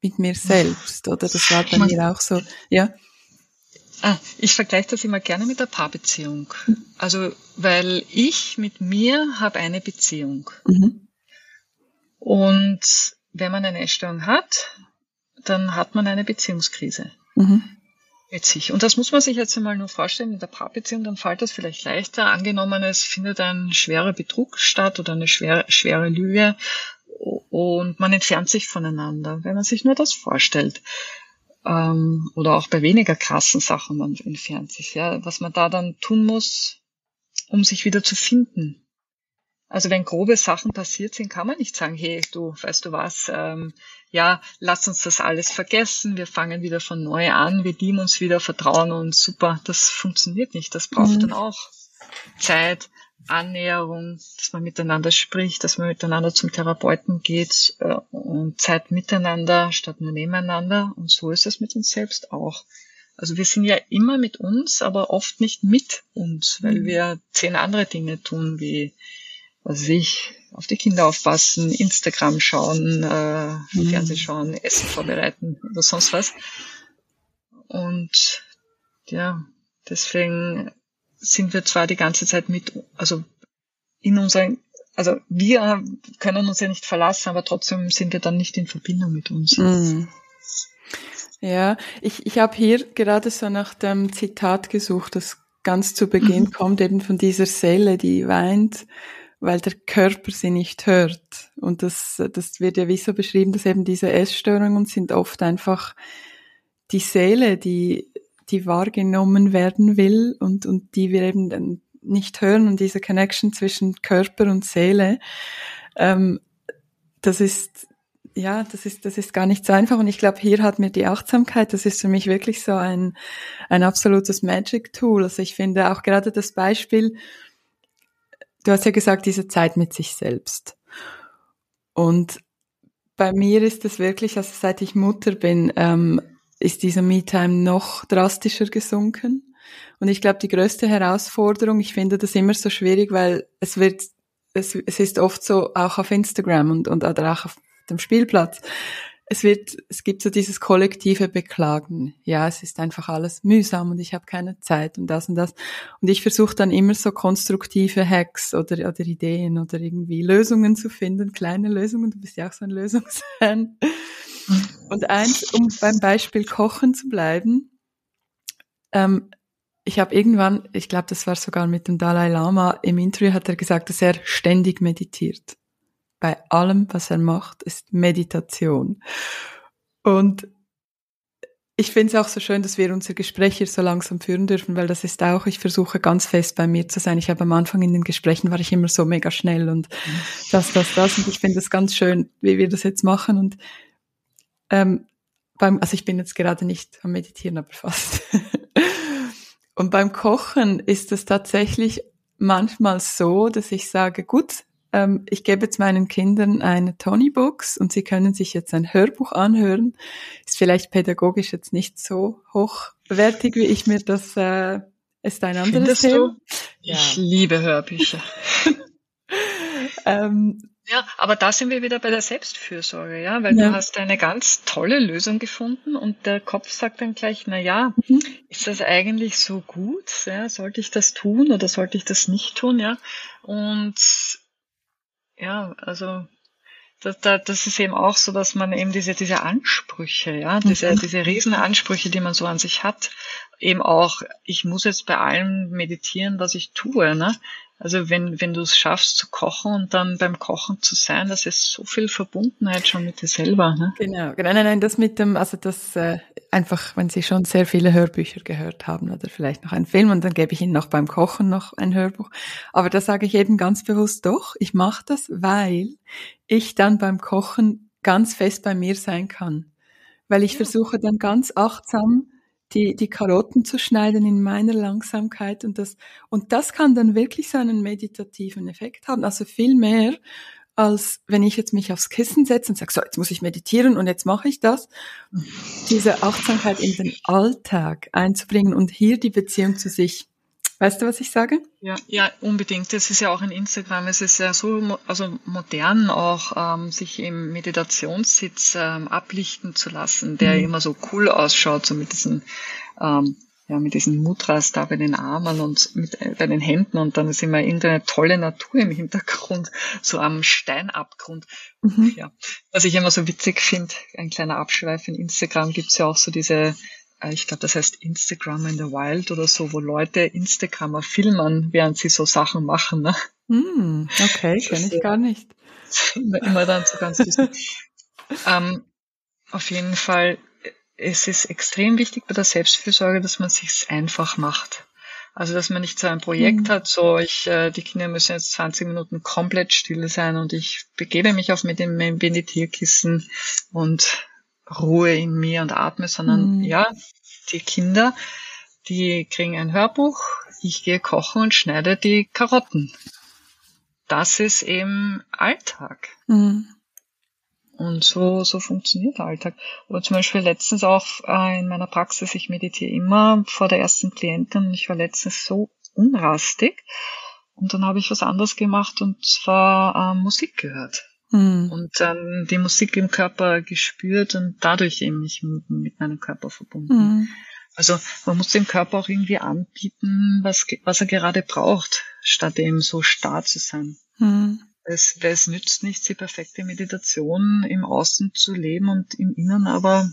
mit mir selbst? Oder das war bei mir auch so, ja. Ah, ich vergleiche das immer gerne mit der Paarbeziehung. Also, weil ich mit mir habe eine Beziehung. Mhm. Und wenn man eine Essstörung hat, dann hat man eine Beziehungskrise. Mhm. Mit sich. Und das muss man sich jetzt einmal nur vorstellen, in der Paarbeziehung, dann fällt das vielleicht leichter. Angenommen, es findet ein schwerer Betrug statt oder eine schwere, schwere Lüge und man entfernt sich voneinander, wenn man sich nur das vorstellt. Ähm, oder auch bei weniger krassen Sachen, man entfernt sich. Ja. Was man da dann tun muss, um sich wieder zu finden. Also wenn grobe Sachen passiert sind, kann man nicht sagen, hey, du, weißt du was, ähm, ja, lass uns das alles vergessen, wir fangen wieder von neu an, wir lieben uns wieder, vertrauen uns, super. Das funktioniert nicht. Das braucht mhm. dann auch Zeit, Annäherung, dass man miteinander spricht, dass man miteinander zum Therapeuten geht äh, und Zeit miteinander statt nur nebeneinander. Und so ist es mit uns selbst auch. Also wir sind ja immer mit uns, aber oft nicht mit uns, weil mhm. wir zehn andere Dinge tun, wie was weiß ich, auf die Kinder aufpassen, Instagram schauen, äh, mhm. Fernsehen schauen, Essen vorbereiten oder sonst was. Und ja, deswegen sind wir zwar die ganze Zeit mit, also in unseren, also wir können uns ja nicht verlassen, aber trotzdem sind wir dann nicht in Verbindung mit uns. Mhm. Ja, ich, ich habe hier gerade so nach dem Zitat gesucht, das ganz zu Beginn mhm. kommt, eben von dieser Seele, die weint weil der Körper sie nicht hört. Und das, das wird ja wie so beschrieben, dass eben diese Essstörungen sind oft einfach die Seele, die, die wahrgenommen werden will und, und die wir eben dann nicht hören und diese Connection zwischen Körper und Seele, ähm, das ist, ja, das ist, das ist gar nicht so einfach. Und ich glaube, hier hat mir die Achtsamkeit, das ist für mich wirklich so ein, ein absolutes Magic Tool. Also ich finde auch gerade das Beispiel, Du hast ja gesagt, diese Zeit mit sich selbst. Und bei mir ist es wirklich, also seit ich Mutter bin, ähm, ist dieser Me-Time noch drastischer gesunken. Und ich glaube, die größte Herausforderung, ich finde das immer so schwierig, weil es wird, es, es ist oft so, auch auf Instagram und, und oder auch auf dem Spielplatz, es wird, es gibt so dieses kollektive Beklagen. Ja, es ist einfach alles mühsam und ich habe keine Zeit und das und das. Und ich versuche dann immer so konstruktive Hacks oder, oder Ideen oder irgendwie Lösungen zu finden, kleine Lösungen. Du bist ja auch so ein Lösungsfan. Und eins, um beim Beispiel Kochen zu bleiben, ähm, ich habe irgendwann, ich glaube, das war sogar mit dem Dalai Lama, im Interview hat er gesagt, dass er ständig meditiert bei allem, was er macht, ist Meditation. Und ich finde es auch so schön, dass wir unser Gespräch hier so langsam führen dürfen, weil das ist auch, ich versuche ganz fest bei mir zu sein. Ich habe am Anfang in den Gesprächen war ich immer so mega schnell und das, das, das. Und ich finde es ganz schön, wie wir das jetzt machen. Und ähm, beim, also ich bin jetzt gerade nicht am Meditieren, aber fast. und beim Kochen ist es tatsächlich manchmal so, dass ich sage, gut, ähm, ich gebe jetzt meinen Kindern eine Tony-Box und sie können sich jetzt ein Hörbuch anhören. Ist vielleicht pädagogisch jetzt nicht so hochwertig, wie ich mir das, äh, ist ein anderes Findest Thema. Du? Ja. Ich liebe Hörbücher. ähm, ja, aber da sind wir wieder bei der Selbstfürsorge, ja, weil ja. du hast eine ganz tolle Lösung gefunden und der Kopf sagt dann gleich, na ja, mhm. ist das eigentlich so gut? Ja, sollte ich das tun oder sollte ich das nicht tun? Ja, und ja, also das, das ist eben auch so, dass man eben diese, diese Ansprüche, ja, diese, mhm. diese Riesenansprüche, die man so an sich hat, eben auch, ich muss jetzt bei allem meditieren, was ich tue, ne? Also wenn, wenn du es schaffst zu kochen und dann beim Kochen zu sein, das ist so viel Verbundenheit schon mit dir selber. Ne? Genau, genau, nein, nein, das mit dem, also das äh, einfach, wenn Sie schon sehr viele Hörbücher gehört haben oder vielleicht noch einen Film und dann gebe ich Ihnen noch beim Kochen noch ein Hörbuch. Aber da sage ich eben ganz bewusst doch, ich mache das, weil ich dann beim Kochen ganz fest bei mir sein kann. Weil ich ja. versuche dann ganz achtsam die, die Karotten zu schneiden in meiner Langsamkeit und das, und das kann dann wirklich so einen meditativen Effekt haben. Also viel mehr, als wenn ich jetzt mich aufs Kissen setze und sage, so, jetzt muss ich meditieren und jetzt mache ich das. Diese Achtsamkeit in den Alltag einzubringen und hier die Beziehung zu sich Weißt du, was ich sage? Ja, ja, unbedingt. Das ist ja auch in Instagram. Es ist ja so, also modern auch, ähm, sich im Meditationssitz ähm, ablichten zu lassen, der mhm. immer so cool ausschaut, so mit diesen, ähm, ja, mit diesen Mudras da bei den Armen und mit, äh, bei den Händen und dann ist immer irgendeine tolle Natur im Hintergrund, so am Steinabgrund. Mhm. Ja, was ich immer so witzig finde, ein kleiner Abschweif in Instagram gibt's ja auch so diese ich glaube, das heißt Instagram in the Wild oder so, wo Leute Instagrammer filmen, während sie so Sachen machen. Ne? Mm, okay, kenne ich gar nicht. Immer, dann so ganz ähm, Auf jeden Fall, es ist extrem wichtig bei der Selbstfürsorge, dass man sich's einfach macht. Also dass man nicht so ein Projekt mhm. hat, so ich, äh, die Kinder müssen jetzt 20 Minuten komplett still sein und ich begebe mich auf mit dem Meditierkissen und Ruhe in mir und atme, sondern mhm. ja, die Kinder, die kriegen ein Hörbuch, ich gehe kochen und schneide die Karotten. Das ist eben Alltag. Mhm. Und so, so funktioniert der Alltag. Oder zum Beispiel letztens auch äh, in meiner Praxis, ich meditiere immer vor der ersten Klientin und ich war letztens so unrastig. Und dann habe ich was anderes gemacht und zwar äh, Musik gehört. Mhm. Und dann die Musik im Körper gespürt und dadurch eben mich mit meinem Körper verbunden. Mhm. Also man muss dem Körper auch irgendwie anbieten, was, was er gerade braucht, statt eben so starr zu sein. Mhm. Es, es nützt nichts, die perfekte Meditation im Außen zu leben und im Inneren, aber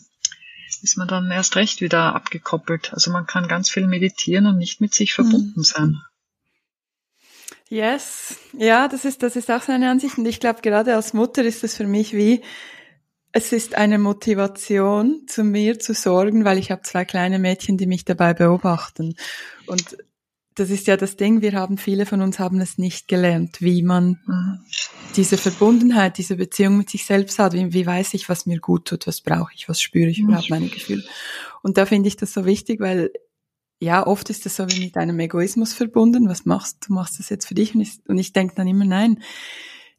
ist man dann erst recht wieder abgekoppelt. Also man kann ganz viel meditieren und nicht mit sich verbunden mhm. sein. Yes, ja, das ist, das ist auch seine Ansicht. Und ich glaube, gerade als Mutter ist es für mich wie, es ist eine Motivation, zu mir zu sorgen, weil ich habe zwei kleine Mädchen, die mich dabei beobachten. Und das ist ja das Ding, wir haben, viele von uns haben es nicht gelernt, wie man diese Verbundenheit, diese Beziehung mit sich selbst hat. Wie, wie weiß ich, was mir gut tut, was brauche ich, was spüre ich überhaupt meine Gefühle. Und da finde ich das so wichtig, weil ja, oft ist das so wie mit deinem Egoismus verbunden. Was machst du? Machst das jetzt für dich? Und ich, und ich denke dann immer, nein,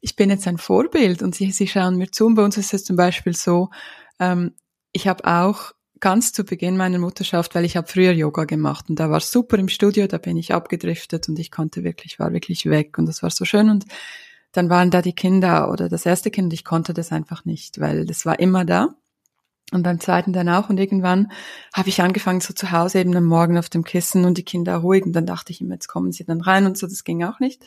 ich bin jetzt ein Vorbild und sie, sie schauen mir zu. Und bei uns ist es zum Beispiel so, ähm, ich habe auch ganz zu Beginn meiner Mutterschaft, weil ich habe früher Yoga gemacht und da war super im Studio, da bin ich abgedriftet und ich konnte wirklich, war wirklich weg und das war so schön und dann waren da die Kinder oder das erste Kind, ich konnte das einfach nicht, weil das war immer da und beim zweiten dann auch. Und irgendwann habe ich angefangen, so zu Hause eben am Morgen auf dem Kissen und die Kinder ruhig. Und dann dachte ich immer, jetzt kommen sie dann rein und so, das ging auch nicht.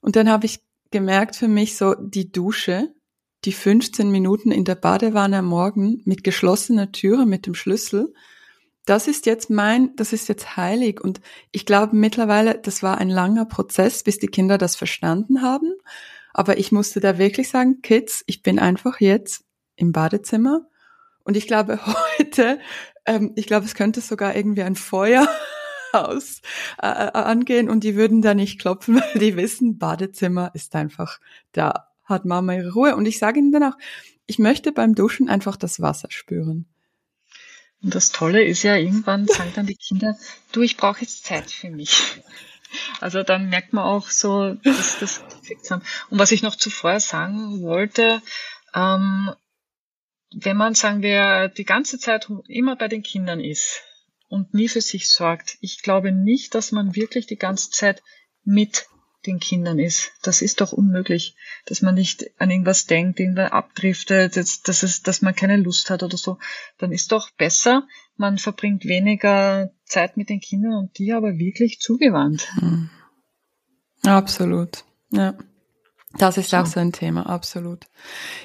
Und dann habe ich gemerkt für mich so, die Dusche, die 15 Minuten in der Badewanne am Morgen mit geschlossener Türe, mit dem Schlüssel, das ist jetzt mein, das ist jetzt heilig. Und ich glaube mittlerweile, das war ein langer Prozess, bis die Kinder das verstanden haben. Aber ich musste da wirklich sagen, Kids, ich bin einfach jetzt im Badezimmer und ich glaube heute, ähm, ich glaube, es könnte sogar irgendwie ein Feuerhaus äh, äh, angehen und die würden da nicht klopfen, weil die wissen, Badezimmer ist einfach, da hat Mama ihre Ruhe. Und ich sage ihnen dann auch, ich möchte beim Duschen einfach das Wasser spüren. Und das Tolle ist ja, irgendwann sagen dann die Kinder, du, ich brauche jetzt Zeit für mich. Also dann merkt man auch so, dass das Und was ich noch zuvor sagen wollte, ähm, wenn man, sagen wir, die ganze Zeit immer bei den Kindern ist und nie für sich sorgt, ich glaube nicht, dass man wirklich die ganze Zeit mit den Kindern ist. Das ist doch unmöglich, dass man nicht an irgendwas denkt, irgendwann abdriftet, dass, dass, es, dass man keine Lust hat oder so. Dann ist doch besser, man verbringt weniger Zeit mit den Kindern und die aber wirklich zugewandt. Hm. Absolut, ja. Das ist auch so ein Thema, absolut.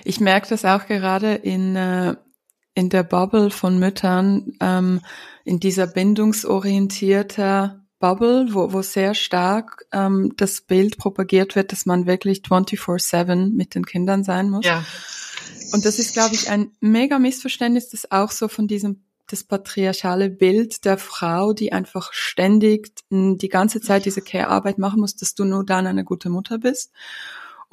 Ich merke das auch gerade in, äh, in der Bubble von Müttern, ähm, in dieser bindungsorientierter Bubble, wo, wo sehr stark ähm, das Bild propagiert wird, dass man wirklich 24-7 mit den Kindern sein muss. Ja. Und das ist, glaube ich, ein mega Missverständnis, das auch so von diesem das patriarchale Bild der Frau, die einfach ständig die ganze Zeit diese Care-Arbeit machen muss, dass du nur dann eine gute Mutter bist.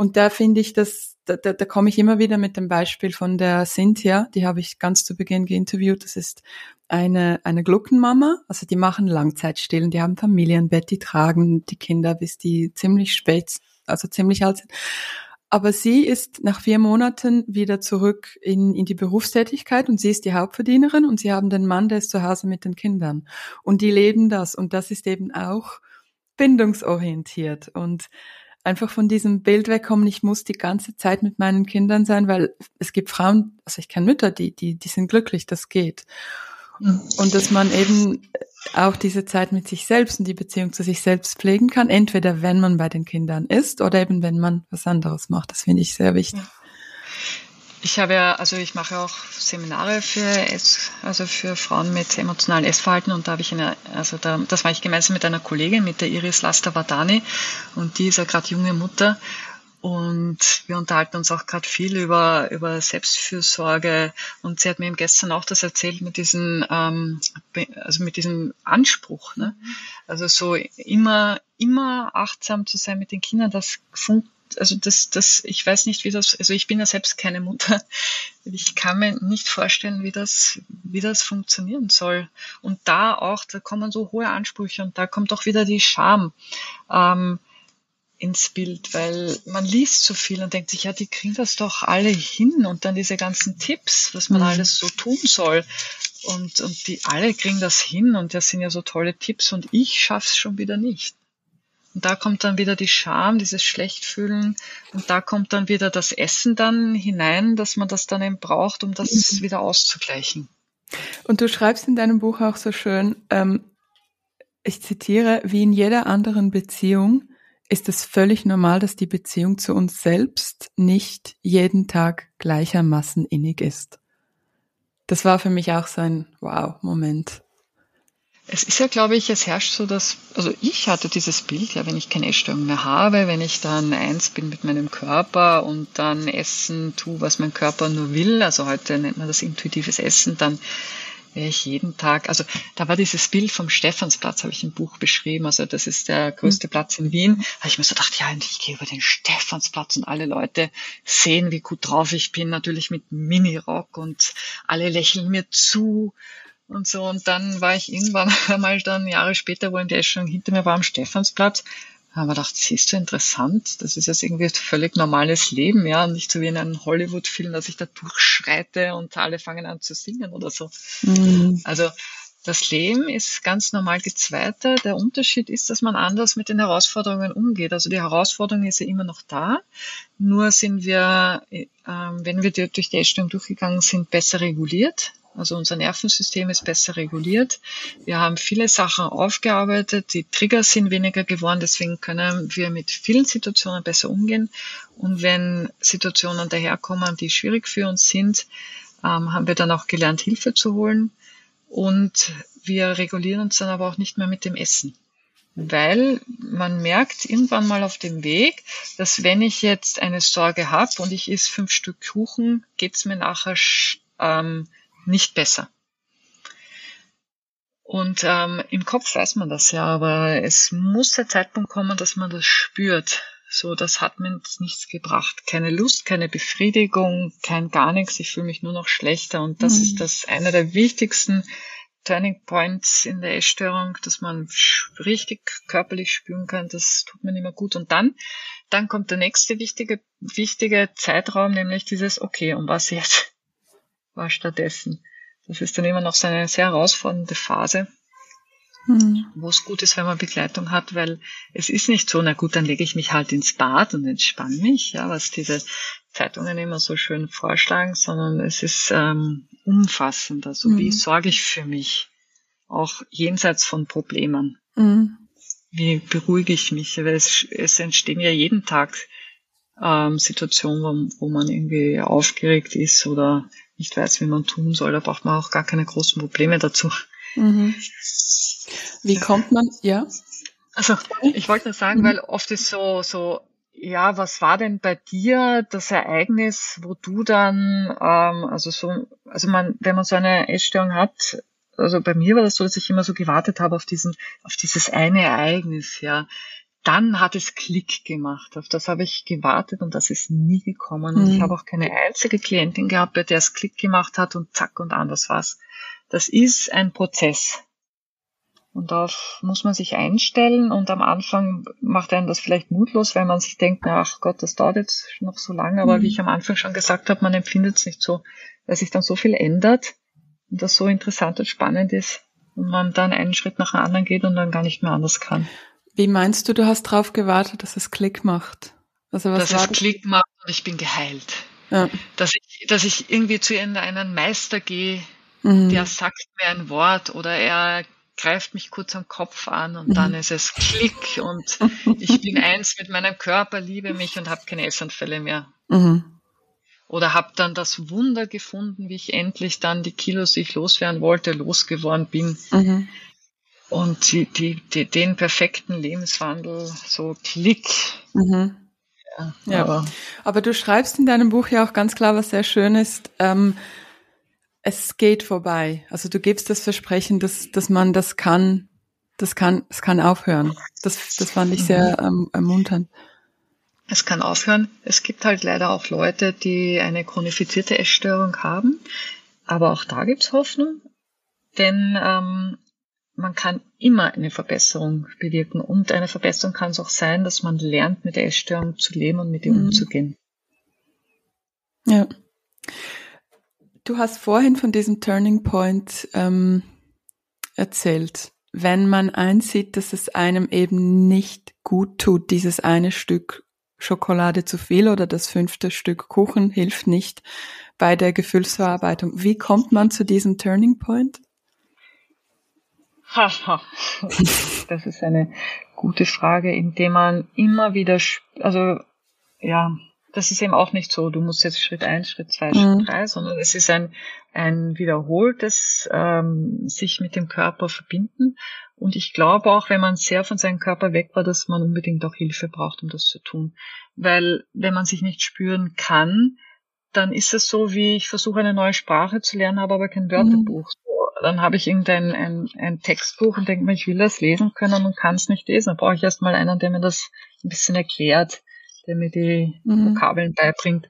Und da finde ich, dass da, da, da komme ich immer wieder mit dem Beispiel von der Cynthia, die habe ich ganz zu Beginn geinterviewt. Das ist eine, eine Gluckenmama, also die machen Langzeitstillen, die haben Familienbett, die tragen die Kinder, bis die ziemlich spät, also ziemlich alt sind. Aber sie ist nach vier Monaten wieder zurück in, in die Berufstätigkeit und sie ist die Hauptverdienerin und sie haben den Mann, der ist zu Hause mit den Kindern. Und die leben das und das ist eben auch bindungsorientiert und einfach von diesem Bild wegkommen, ich muss die ganze Zeit mit meinen Kindern sein, weil es gibt Frauen, also ich kenne Mütter, die, die, die sind glücklich, das geht. Mhm. Und dass man eben auch diese Zeit mit sich selbst und die Beziehung zu sich selbst pflegen kann, entweder wenn man bei den Kindern ist oder eben wenn man was anderes macht. Das finde ich sehr wichtig. Ja. Ich habe ja, also ich mache auch Seminare für Ess, also für Frauen mit emotionalen Essverhalten und da habe ich eine, also da, das war ich gemeinsam mit einer Kollegin, mit der Iris Lasta Vadani und die ist ja gerade junge Mutter und wir unterhalten uns auch gerade viel über, über Selbstfürsorge. Und sie hat mir eben gestern auch das erzählt mit diesem, ähm, also mit diesem Anspruch. Ne? Also so immer, immer achtsam zu sein mit den Kindern, das funktioniert also das, das, ich weiß nicht, wie das, also ich bin ja selbst keine Mutter. Ich kann mir nicht vorstellen, wie das, wie das funktionieren soll. Und da auch, da kommen so hohe Ansprüche und da kommt auch wieder die Scham ähm, ins Bild, weil man liest so viel und denkt sich, ja, die kriegen das doch alle hin und dann diese ganzen Tipps, was man mhm. alles so tun soll. Und, und die alle kriegen das hin und das sind ja so tolle Tipps und ich schaff's schon wieder nicht. Und da kommt dann wieder die Scham, dieses Schlechtfühlen. Und da kommt dann wieder das Essen dann hinein, dass man das dann eben braucht, um das mhm. wieder auszugleichen. Und du schreibst in deinem Buch auch so schön, ähm, ich zitiere, wie in jeder anderen Beziehung ist es völlig normal, dass die Beziehung zu uns selbst nicht jeden Tag gleichermaßen innig ist. Das war für mich auch so ein Wow-Moment. Es ist ja, glaube ich, es herrscht so, dass, also ich hatte dieses Bild, ja, wenn ich keine Essstörung mehr habe, wenn ich dann eins bin mit meinem Körper und dann Essen tue, was mein Körper nur will, also heute nennt man das intuitives Essen, dann wäre ich jeden Tag, also da war dieses Bild vom Stephansplatz, habe ich im Buch beschrieben, also das ist der größte mhm. Platz in Wien, habe ich mir so gedacht, ja, ich gehe über den Stephansplatz und alle Leute sehen, wie gut drauf ich bin, natürlich mit Minirock und alle lächeln mir zu und so. Und dann war ich irgendwann einmal dann Jahre später, wo in der schon hinter mir war am Stephansplatz, haben wir gedacht, siehst du interessant, das ist jetzt irgendwie ein völlig normales Leben, ja, und nicht so wie in einem Hollywood-Film, dass ich da durchschreite und alle fangen an zu singen oder so. Mhm. Also Das Leben ist ganz normal gezweiter. Der Unterschied ist, dass man anders mit den Herausforderungen umgeht. Also die Herausforderung ist ja immer noch da. Nur sind wir, äh, wenn wir durch die Essstörung durchgegangen sind, besser reguliert. Also unser Nervensystem ist besser reguliert. Wir haben viele Sachen aufgearbeitet. Die Trigger sind weniger geworden. Deswegen können wir mit vielen Situationen besser umgehen. Und wenn Situationen daherkommen, die schwierig für uns sind, ähm, haben wir dann auch gelernt, Hilfe zu holen und wir regulieren uns dann aber auch nicht mehr mit dem Essen. Weil man merkt irgendwann mal auf dem Weg, dass wenn ich jetzt eine Sorge habe und ich esse fünf Stück Kuchen, geht's mir nachher ähm, nicht besser. Und ähm, im Kopf weiß man das ja, aber es muss der Zeitpunkt kommen, dass man das spürt. So, das hat mir nichts gebracht. Keine Lust, keine Befriedigung, kein gar nichts. Ich fühle mich nur noch schlechter. Und das mhm. ist das einer der wichtigsten Turning Points in der Essstörung, dass man richtig körperlich spüren kann. Das tut mir nicht mehr gut. Und dann, dann kommt der nächste wichtige, wichtige Zeitraum, nämlich dieses, okay, und was jetzt? War stattdessen. Das ist dann immer noch so eine sehr herausfordernde Phase mhm. wo es gut ist, wenn man Begleitung hat, weil es ist nicht so, na gut, dann lege ich mich halt ins Bad und entspanne mich, ja, was diese Zeitungen immer so schön vorschlagen, sondern es ist ähm, umfassend. Also mhm. wie sorge ich für mich, auch jenseits von Problemen? Mhm. Wie beruhige ich mich? Weil es, es entstehen ja jeden Tag ähm, Situationen, wo, wo man irgendwie aufgeregt ist oder nicht weiß, wie man tun soll. Da braucht man auch gar keine großen Probleme dazu. Mhm. Wie kommt man, ja? Also ich wollte nur sagen, mhm. weil oft ist so, so, ja, was war denn bei dir das Ereignis, wo du dann, ähm, also so, also man, wenn man so eine Essstörung hat, also bei mir war das so, dass ich immer so gewartet habe auf diesen, auf dieses eine Ereignis, ja. Dann hat es Klick gemacht. Auf das habe ich gewartet und das ist nie gekommen. Und ich mhm. habe auch keine einzige Klientin gehabt, bei der es Klick gemacht hat und zack und anders war's. Das ist ein Prozess. Und darauf muss man sich einstellen und am Anfang macht einen das vielleicht mutlos, weil man sich denkt, ach Gott, das dauert jetzt noch so lange. Aber mhm. wie ich am Anfang schon gesagt habe, man empfindet es nicht so, weil sich dann so viel ändert und das so interessant und spannend ist und man dann einen Schritt nach dem anderen geht und dann gar nicht mehr anders kann. Wie meinst du, du hast drauf gewartet, dass es Klick macht? Also was dass es Klick macht und ich bin geheilt. Ja. Dass ich, dass ich irgendwie zu einem Meister gehe, mhm. der sagt mir ein Wort oder er greift mich kurz am Kopf an und mhm. dann ist es Klick und ich bin eins mit meinem Körper, liebe mich und habe keine Essanfälle mehr. Mhm. Oder habe dann das Wunder gefunden, wie ich endlich dann die Kilos, die ich loswerden wollte, losgeworden bin. Mhm. Und die, die, die, den perfekten Lebenswandel, so Klick. Mhm. Ja, ja. Aber, aber du schreibst in deinem Buch ja auch ganz klar, was sehr schön ist. Ähm, es geht vorbei. Also du gibst das Versprechen, dass, dass man das kann, das kann, es kann aufhören. Das, das fand ich sehr mhm. ähm, ermunternd. Es kann aufhören. Es gibt halt leider auch Leute, die eine chronifizierte Essstörung haben. Aber auch da gibt's Hoffnung. Denn ähm, man kann immer eine Verbesserung bewirken. Und eine Verbesserung kann es auch sein, dass man lernt, mit der Essstörung zu leben und mit ihr mhm. umzugehen. Ja. Du hast vorhin von diesem Turning Point ähm, erzählt. Wenn man einsieht, dass es einem eben nicht gut tut, dieses eine Stück Schokolade zu viel oder das fünfte Stück Kuchen hilft nicht bei der Gefühlsverarbeitung. Wie kommt man zu diesem Turning Point? Haha, das ist eine gute Frage, indem man immer wieder, also ja, das ist eben auch nicht so, du musst jetzt Schritt eins, Schritt zwei, mhm. Schritt drei, sondern es ist ein, ein wiederholtes ähm, sich mit dem Körper verbinden. Und ich glaube auch, wenn man sehr von seinem Körper weg war, dass man unbedingt auch Hilfe braucht, um das zu tun. Weil wenn man sich nicht spüren kann, dann ist es so, wie ich versuche eine neue Sprache zu lernen, habe aber kein Wörterbuch. Dann habe ich irgendein ein, ein Textbuch und denke mir, ich will das lesen können und kann es nicht lesen. Dann brauche ich erstmal einen, der mir das ein bisschen erklärt der mir die mhm. Vokabeln beibringt.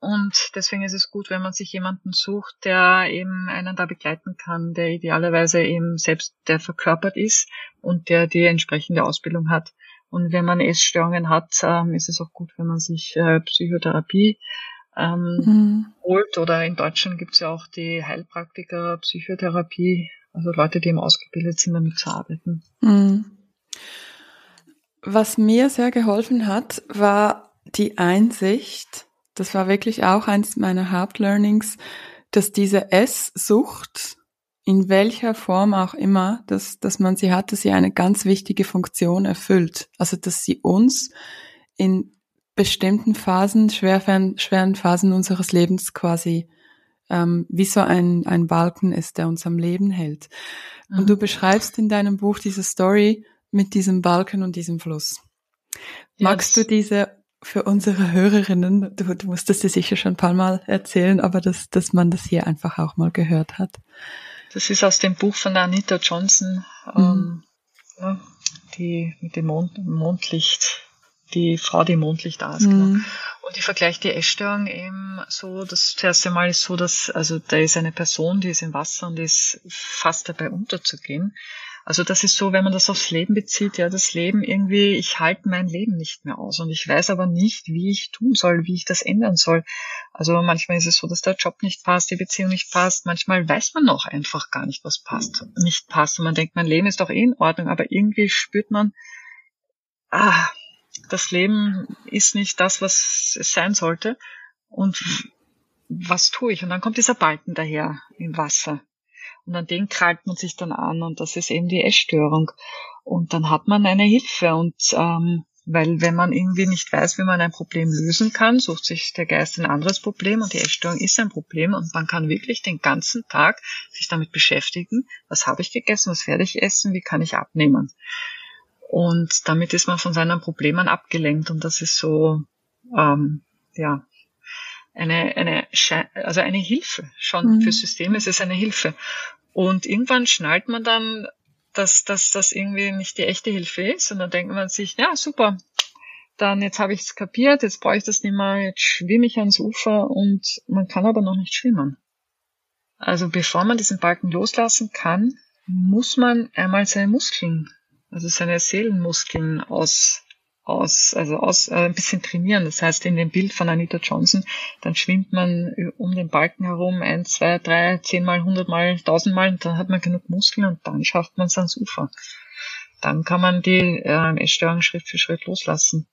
Und deswegen ist es gut, wenn man sich jemanden sucht, der eben einen da begleiten kann, der idealerweise eben selbst der verkörpert ist und der die entsprechende Ausbildung hat. Und wenn man Essstörungen hat, ähm, ist es auch gut, wenn man sich äh, Psychotherapie ähm, mhm. holt. Oder in Deutschland gibt es ja auch die Heilpraktiker, Psychotherapie, also Leute, die eben ausgebildet sind, damit zu arbeiten. Mhm. Was mir sehr geholfen hat, war die Einsicht, das war wirklich auch eins meiner Hauptlearnings, dass diese Esssucht, in welcher Form auch immer, dass, dass man sie hat, dass sie eine ganz wichtige Funktion erfüllt. Also, dass sie uns in bestimmten Phasen, schweren, schweren Phasen unseres Lebens quasi ähm, wie so ein, ein Balken ist, der uns am Leben hält. Und mhm. du beschreibst in deinem Buch diese Story mit diesem Balken und diesem Fluss. Magst du diese für unsere Hörerinnen, du, du musstest sie sicher schon ein paar Mal erzählen, aber dass, dass man das hier einfach auch mal gehört hat. Das ist aus dem Buch von Anita Johnson, mhm. ähm, die mit dem Mond, Mondlicht, die Frau, die Mondlicht aß. Mhm. Genau. Und ich vergleiche die Essstörung eben so, das erste Mal ist so, dass, also da ist eine Person, die ist im Wasser und ist fast dabei unterzugehen. Also das ist so, wenn man das aufs Leben bezieht, ja, das Leben irgendwie, ich halte mein Leben nicht mehr aus und ich weiß aber nicht, wie ich tun soll, wie ich das ändern soll. Also manchmal ist es so, dass der Job nicht passt, die Beziehung nicht passt. Manchmal weiß man auch einfach gar nicht, was passt, nicht passt. Und man denkt, mein Leben ist doch eh in Ordnung, aber irgendwie spürt man, ah, das Leben ist nicht das, was es sein sollte. Und was tue ich? Und dann kommt dieser Balken daher im Wasser. Und an den krallt man sich dann an und das ist eben die Essstörung. Und dann hat man eine Hilfe und ähm, weil wenn man irgendwie nicht weiß, wie man ein Problem lösen kann, sucht sich der Geist ein anderes Problem und die Essstörung ist ein Problem und man kann wirklich den ganzen Tag sich damit beschäftigen, was habe ich gegessen, was werde ich essen, wie kann ich abnehmen. Und damit ist man von seinen Problemen abgelenkt und das ist so, ähm, ja, eine, eine, also eine Hilfe schon mhm. für Systeme. Es ist eine Hilfe. Und irgendwann schnallt man dann, dass, dass das irgendwie nicht die echte Hilfe ist. Und dann denkt man sich, ja, super, dann jetzt habe ich es kapiert, jetzt brauche ich das nicht mehr, jetzt schwimme ich ans Ufer und man kann aber noch nicht schwimmen. Also bevor man diesen Balken loslassen kann, muss man einmal seine Muskeln, also seine Seelenmuskeln aus, aus, also aus, äh, ein bisschen trainieren. Das heißt, in dem Bild von Anita Johnson, dann schwimmt man um den Balken herum ein, zwei, drei, zehnmal, hundertmal, tausendmal und dann hat man genug Muskeln und dann schafft man es ans Ufer. Dann kann man die äh, Essstörung Schritt für Schritt loslassen.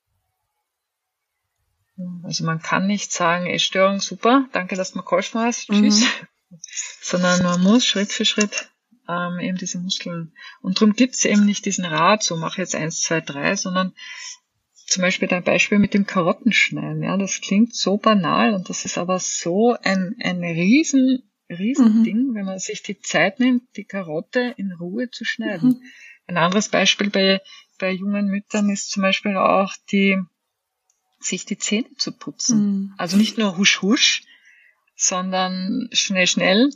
Also man kann nicht sagen, Essstörung super, danke, dass du mir geholfen hast, tschüss. Mhm. Sondern man muss Schritt für Schritt ähm, eben diese Muskeln. Und darum gibt's eben nicht diesen Rat, so mach jetzt eins, zwei, drei, sondern zum Beispiel dein Beispiel mit dem Karottenschneiden, ja, das klingt so banal und das ist aber so ein, ein riesen, riesen mhm. Ding, wenn man sich die Zeit nimmt, die Karotte in Ruhe zu schneiden. Mhm. Ein anderes Beispiel bei, bei jungen Müttern ist zum Beispiel auch die, sich die Zähne zu putzen. Mhm. Also nicht nur husch husch, sondern schnell schnell,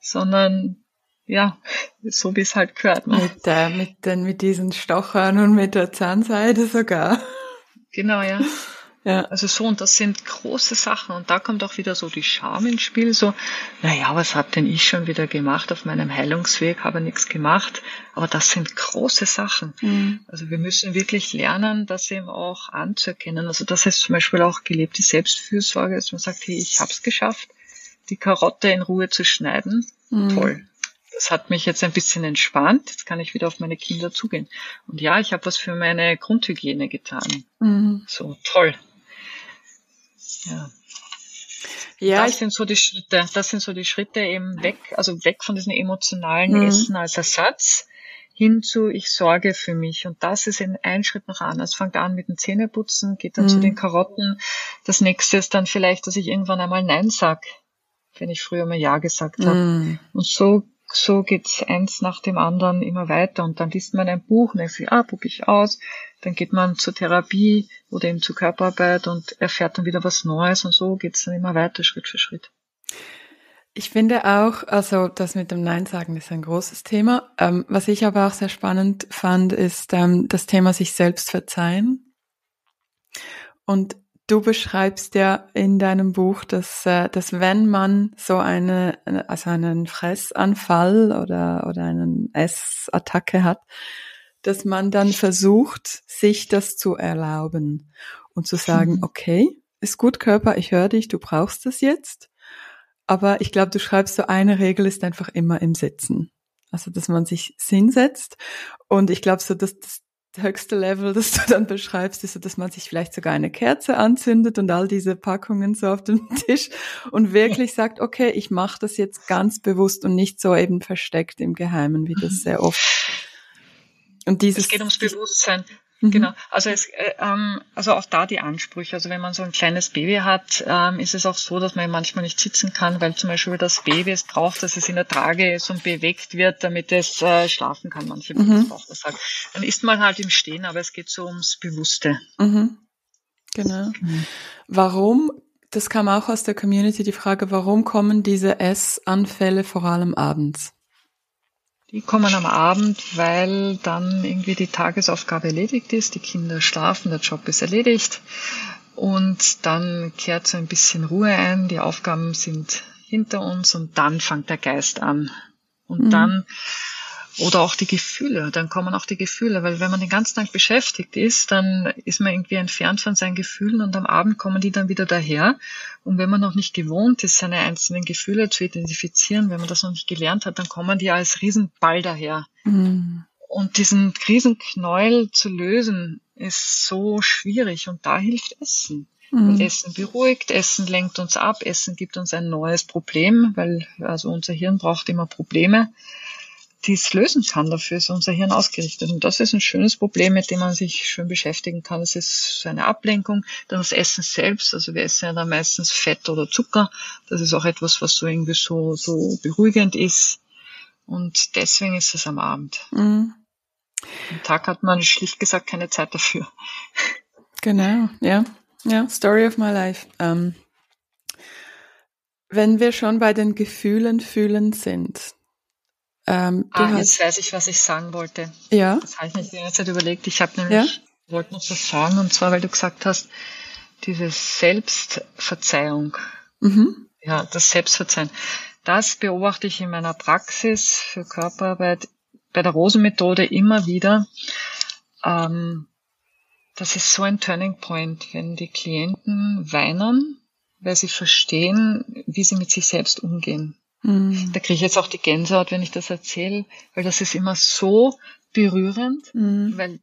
sondern ja, so wie es halt gehört. Ne? Mit, äh, mit, den, mit diesen Stochern und mit der Zahnseide sogar. Genau, ja. Ja. Also so, und das sind große Sachen. Und da kommt auch wieder so die Scham ins Spiel. So, naja, was hab denn ich schon wieder gemacht auf meinem Heilungsweg? Habe nichts gemacht. Aber das sind große Sachen. Mhm. Also wir müssen wirklich lernen, das eben auch anzuerkennen. Also das heißt zum Beispiel auch gelebte Selbstfürsorge, dass man sagt, hey, ich hab's geschafft, die Karotte in Ruhe zu schneiden. Mhm. Toll das hat mich jetzt ein bisschen entspannt. Jetzt kann ich wieder auf meine Kinder zugehen. Und ja, ich habe was für meine Grundhygiene getan. Mhm. So toll. Ja. Ja, das sind so die Schritte, das sind so die Schritte eben weg, also weg von diesem emotionalen mhm. Essen als Ersatz hin zu ich sorge für mich. Und das ist in ein Schritt noch an. Es fängt an mit dem Zähneputzen, geht dann mhm. zu den Karotten. Das nächste ist dann vielleicht, dass ich irgendwann einmal Nein sag, wenn ich früher mal Ja gesagt habe. Mhm. Und so so geht's eins nach dem anderen immer weiter und dann liest man ein Buch und denkt sich, ah, probiere ich aus. Dann geht man zur Therapie oder eben zur Körperarbeit und erfährt dann wieder was Neues und so geht's dann immer weiter, Schritt für Schritt. Ich finde auch, also das mit dem Nein sagen ist ein großes Thema. Ähm, was ich aber auch sehr spannend fand, ist ähm, das Thema sich selbst verzeihen. Und Du beschreibst ja in deinem Buch, dass, äh, dass wenn man so eine, also einen Fressanfall oder, oder einen Essattacke hat, dass man dann versucht, sich das zu erlauben und zu sagen, mhm. okay, ist gut, Körper, ich höre dich, du brauchst es jetzt. Aber ich glaube, du schreibst so eine Regel ist einfach immer im Sitzen. Also, dass man sich hinsetzt. Und ich glaube, so, dass das höchste Level, das du dann beschreibst, ist so, dass man sich vielleicht sogar eine Kerze anzündet und all diese Packungen so auf dem Tisch und wirklich sagt, okay, ich mache das jetzt ganz bewusst und nicht so eben versteckt im Geheimen, wie das sehr oft. Und dieses, es geht ums Bewusstsein. Mhm. Genau, also es, äh, ähm, also auch da die Ansprüche. Also wenn man so ein kleines Baby hat, ähm, ist es auch so, dass man manchmal nicht sitzen kann, weil zum Beispiel das Baby es braucht, dass es in der Trage ist und bewegt wird, damit es äh, schlafen kann. Manche mhm. brauchen das halt. Dann ist man halt im Stehen, aber es geht so ums Bewusste. Mhm. Genau. Mhm. Warum? Das kam auch aus der Community die Frage, warum kommen diese Essanfälle vor allem abends? Die kommen am Abend, weil dann irgendwie die Tagesaufgabe erledigt ist, die Kinder schlafen, der Job ist erledigt und dann kehrt so ein bisschen Ruhe ein, die Aufgaben sind hinter uns und dann fängt der Geist an. Und mhm. dann oder auch die Gefühle, dann kommen auch die Gefühle, weil wenn man den ganzen Tag beschäftigt ist, dann ist man irgendwie entfernt von seinen Gefühlen und am Abend kommen die dann wieder daher. Und wenn man noch nicht gewohnt ist, seine einzelnen Gefühle zu identifizieren, wenn man das noch nicht gelernt hat, dann kommen die als Riesenball daher. Mhm. Und diesen Riesenknäuel zu lösen, ist so schwierig und da hilft Essen. Mhm. Essen beruhigt, Essen lenkt uns ab, Essen gibt uns ein neues Problem, weil also unser Hirn braucht immer Probleme die es lösen kann. Dafür ist unser Hirn ausgerichtet. Und das ist ein schönes Problem, mit dem man sich schön beschäftigen kann. Es ist so eine Ablenkung. Dann das Essen selbst. Also wir essen ja dann meistens Fett oder Zucker. Das ist auch etwas, was so irgendwie so, so beruhigend ist. Und deswegen ist es am Abend. Mhm. Am Tag hat man schlicht gesagt keine Zeit dafür. Genau, ja. Ja, Story of my life. Ähm, wenn wir schon bei den Gefühlen fühlen sind, ähm, ah, jetzt weiß ich, was ich sagen wollte. Ja. Das habe ich mir die ganze Zeit überlegt. Ich habe nämlich, ja? wollte noch was sagen, und zwar, weil du gesagt hast, diese Selbstverzeihung. Mhm. Ja, das Selbstverzeihen. Das beobachte ich in meiner Praxis für Körperarbeit bei der Rosenmethode immer wieder. Ähm, das ist so ein Turning Point, wenn die Klienten weinen, weil sie verstehen, wie sie mit sich selbst umgehen. Mhm. Da kriege ich jetzt auch die Gänsehaut, wenn ich das erzähle, weil das ist immer so berührend, mhm. weil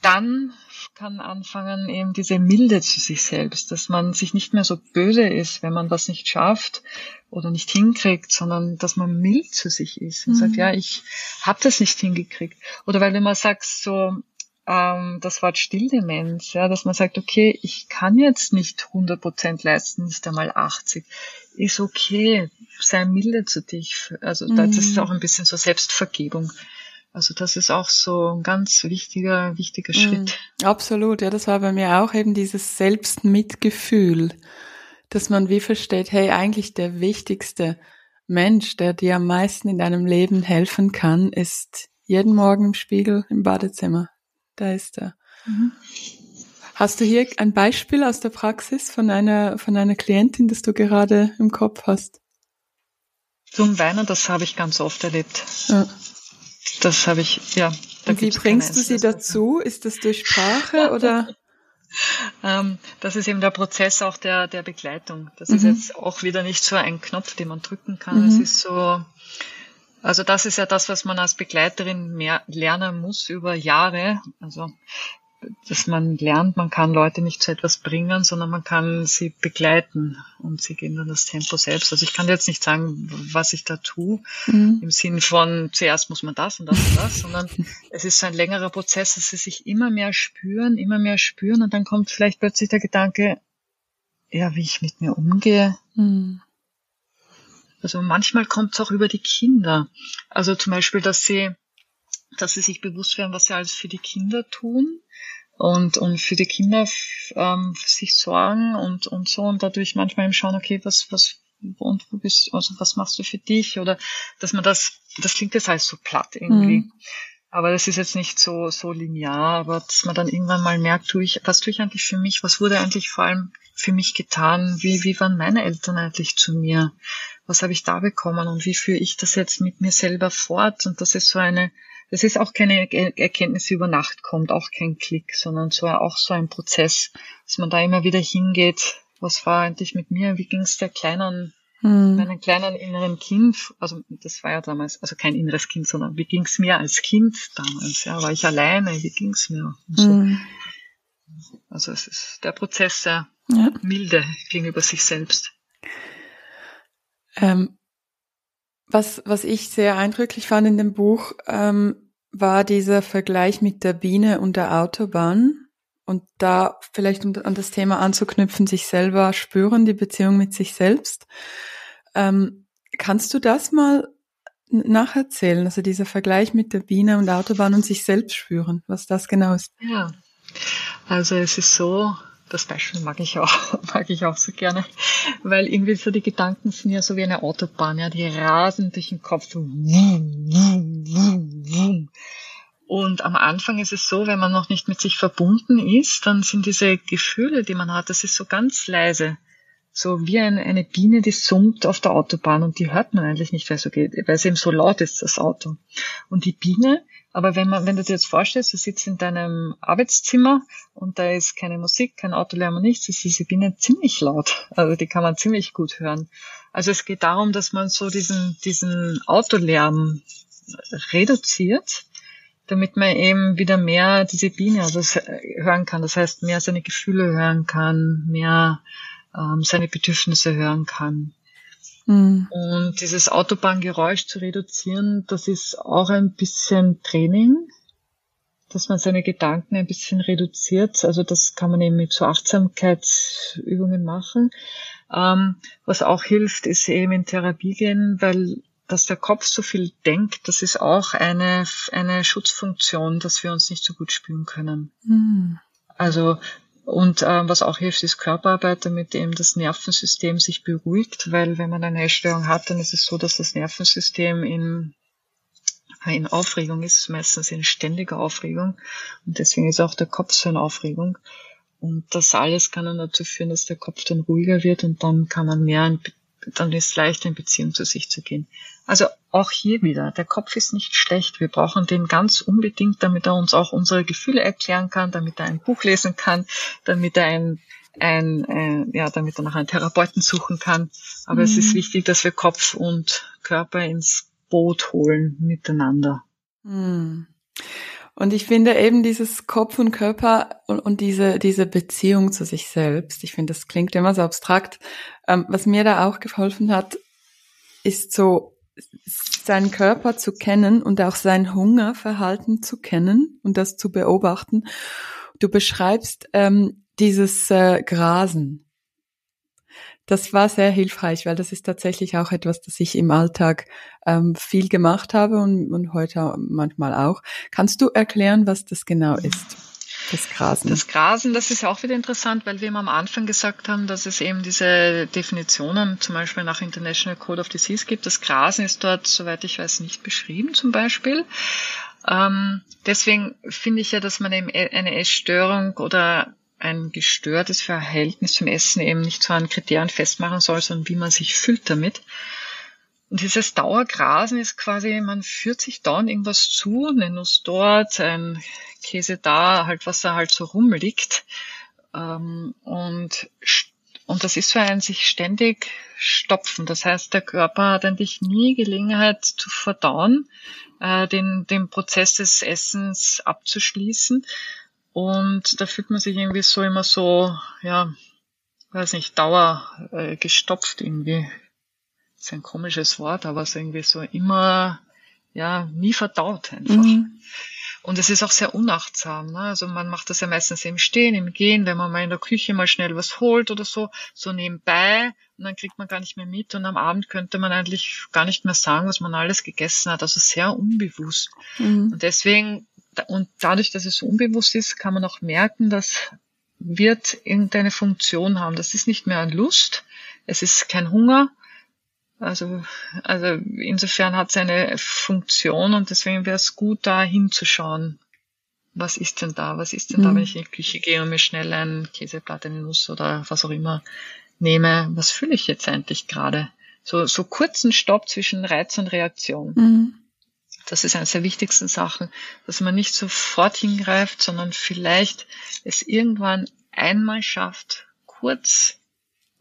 dann kann anfangen eben diese Milde zu sich selbst, dass man sich nicht mehr so böse ist, wenn man was nicht schafft oder nicht hinkriegt, sondern dass man mild zu sich ist und mhm. sagt, ja, ich habe das nicht hingekriegt. Oder weil du immer sagst, so ähm, das Wort Stilldemenz, ja, dass man sagt, okay, ich kann jetzt nicht 100 Prozent leisten, nicht einmal 80. Ist okay, sei milde zu dich. Also mhm. das ist auch ein bisschen so Selbstvergebung. Also das ist auch so ein ganz wichtiger, wichtiger mhm. Schritt. Absolut, ja, das war bei mir auch eben dieses Selbstmitgefühl, dass man wie versteht, hey, eigentlich der wichtigste Mensch, der dir am meisten in deinem Leben helfen kann, ist jeden Morgen im Spiegel im Badezimmer. Da ist er. Mhm. Hast du hier ein Beispiel aus der Praxis von einer, von einer Klientin, das du gerade im Kopf hast? Zum Weinen, das habe ich ganz oft erlebt. Ja. Das habe ich, ja. Und wie bringst du sie dazu? Ist das durch Sprache oder? ähm, das ist eben der Prozess auch der, der Begleitung. Das mhm. ist jetzt auch wieder nicht so ein Knopf, den man drücken kann. Mhm. Es ist so, also das ist ja das, was man als Begleiterin mehr lernen muss über Jahre. Also dass man lernt, man kann Leute nicht zu etwas bringen, sondern man kann sie begleiten und sie gehen dann das Tempo selbst. Also ich kann jetzt nicht sagen, was ich da tue, mhm. im Sinn von zuerst muss man das und das und das, sondern es ist so ein längerer Prozess, dass sie sich immer mehr spüren, immer mehr spüren und dann kommt vielleicht plötzlich der Gedanke, ja, wie ich mit mir umgehe. Mhm. Also manchmal kommt es auch über die Kinder. Also zum Beispiel, dass sie, dass sie sich bewusst werden, was sie alles für die Kinder tun und, und für die Kinder ähm, sich sorgen und, und so und dadurch manchmal eben schauen, okay, was, was, und wo bist, also was machst du für dich? Oder dass man das, das klingt jetzt alles so platt irgendwie. Mhm. Aber das ist jetzt nicht so, so linear, aber dass man dann irgendwann mal merkt, tue ich, was tue ich eigentlich für mich? Was wurde eigentlich vor allem für mich getan? Wie, wie waren meine Eltern eigentlich zu mir? was habe ich da bekommen und wie führe ich das jetzt mit mir selber fort? Und das ist so eine, das ist auch keine Erkenntnis, die über Nacht kommt, auch kein Klick, sondern so auch so ein Prozess, dass man da immer wieder hingeht, was war eigentlich mit mir, wie ging es der kleinen, hm. meinem kleinen inneren Kind, also das war ja damals, also kein inneres Kind, sondern wie ging es mir als Kind damals, ja, war ich alleine, wie ging es mir? So. Hm. Also es ist der Prozess der ja. Milde gegenüber sich selbst. Ähm, was, was ich sehr eindrücklich fand in dem Buch, ähm, war dieser Vergleich mit der Biene und der Autobahn. Und da vielleicht, um an das Thema anzuknüpfen, sich selber spüren, die Beziehung mit sich selbst. Ähm, kannst du das mal nacherzählen? Also dieser Vergleich mit der Biene und der Autobahn und sich selbst spüren, was das genau ist. Ja, also es ist so, das Beispiel mag ich auch, mag ich auch so gerne, weil irgendwie so die Gedanken sind ja so wie eine Autobahn, ja, die rasen durch den Kopf so. Und am Anfang ist es so, wenn man noch nicht mit sich verbunden ist, dann sind diese Gefühle, die man hat, das ist so ganz leise. So wie eine, eine Biene, die summt auf der Autobahn und die hört man eigentlich nicht, weil, so geht, weil es eben so laut ist, das Auto. Und die Biene, aber wenn man, wenn du dir jetzt vorstellst, du sitzt in deinem Arbeitszimmer und da ist keine Musik, kein Autolärm und nichts, ist diese Biene ziemlich laut. Also die kann man ziemlich gut hören. Also es geht darum, dass man so diesen, diesen Autolärm reduziert, damit man eben wieder mehr diese Biene also hören kann. Das heißt, mehr seine Gefühle hören kann, mehr ähm, seine Bedürfnisse hören kann. Mhm. Und dieses Autobahngeräusch zu reduzieren, das ist auch ein bisschen Training, dass man seine Gedanken ein bisschen reduziert. Also das kann man eben mit so Achtsamkeitsübungen machen. Ähm, was auch hilft, ist eben in Therapie gehen, weil dass der Kopf so viel denkt, das ist auch eine, eine Schutzfunktion, dass wir uns nicht so gut spüren können. Mhm. Also und äh, was auch hilft, ist Körperarbeit, damit eben das Nervensystem sich beruhigt, weil wenn man eine Essstörung hat, dann ist es so, dass das Nervensystem in, in Aufregung ist, meistens in ständiger Aufregung. Und deswegen ist auch der Kopf so in Aufregung. Und das alles kann dann dazu führen, dass der Kopf dann ruhiger wird und dann kann man mehr in dann ist es leichter in Beziehung zu sich zu gehen. Also auch hier wieder, der Kopf ist nicht schlecht. Wir brauchen den ganz unbedingt, damit er uns auch unsere Gefühle erklären kann, damit er ein Buch lesen kann, damit er ein, ein, ein ja, damit er nach einem Therapeuten suchen kann. Aber mhm. es ist mhm. wichtig, dass wir Kopf und Körper ins Boot holen miteinander. Mhm. Und ich finde eben dieses Kopf und Körper und, und diese, diese Beziehung zu sich selbst, ich finde, das klingt immer so abstrakt. Ähm, was mir da auch geholfen hat, ist so, seinen Körper zu kennen und auch sein Hungerverhalten zu kennen und das zu beobachten. Du beschreibst ähm, dieses äh, Grasen das war sehr hilfreich, weil das ist tatsächlich auch etwas, das ich im Alltag ähm, viel gemacht habe und, und heute manchmal auch. Kannst du erklären, was das genau ist? Das Grasen. Das Grasen, das ist auch wieder interessant, weil wir am Anfang gesagt haben, dass es eben diese Definitionen zum Beispiel nach International Code of Disease gibt. Das Grasen ist dort, soweit ich weiß, nicht beschrieben zum Beispiel. Ähm, deswegen finde ich ja, dass man eben eine Essstörung oder ein gestörtes Verhältnis zum Essen eben nicht so an Kriterien festmachen soll, sondern wie man sich fühlt damit. Und dieses Dauergrasen ist quasi, man führt sich dauernd irgendwas zu, eine Nuss dort, ein Käse da, halt was da halt so rumliegt. Ähm, und, und das ist so ein sich ständig stopfen. Das heißt, der Körper hat eigentlich nie Gelegenheit zu verdauen, äh, den, den Prozess des Essens abzuschließen. Und da fühlt man sich irgendwie so immer so, ja, weiß nicht, Dauer äh, gestopft irgendwie. Das ist ein komisches Wort, aber so irgendwie so immer, ja, nie verdaut einfach. Mhm. Und es ist auch sehr unachtsam. Ne? Also man macht das ja meistens im Stehen, im Gehen, wenn man mal in der Küche mal schnell was holt oder so, so nebenbei und dann kriegt man gar nicht mehr mit und am Abend könnte man eigentlich gar nicht mehr sagen, was man alles gegessen hat. Also sehr unbewusst. Mhm. Und deswegen und dadurch, dass es so unbewusst ist, kann man auch merken, dass wird irgendeine Funktion haben. Das ist nicht mehr an Lust, es ist kein Hunger. Also, also insofern hat es eine Funktion und deswegen wäre es gut, da hinzuschauen. Was ist denn da? Was ist denn mhm. da, wenn ich in die Küche gehe und mir schnell ein Käseblatt, eine Nuss oder was auch immer nehme? Was fühle ich jetzt eigentlich gerade? So, so kurzen Stopp zwischen Reiz und Reaktion. Mhm. Das ist eines der wichtigsten Sachen, dass man nicht sofort hingreift, sondern vielleicht es irgendwann einmal schafft, kurz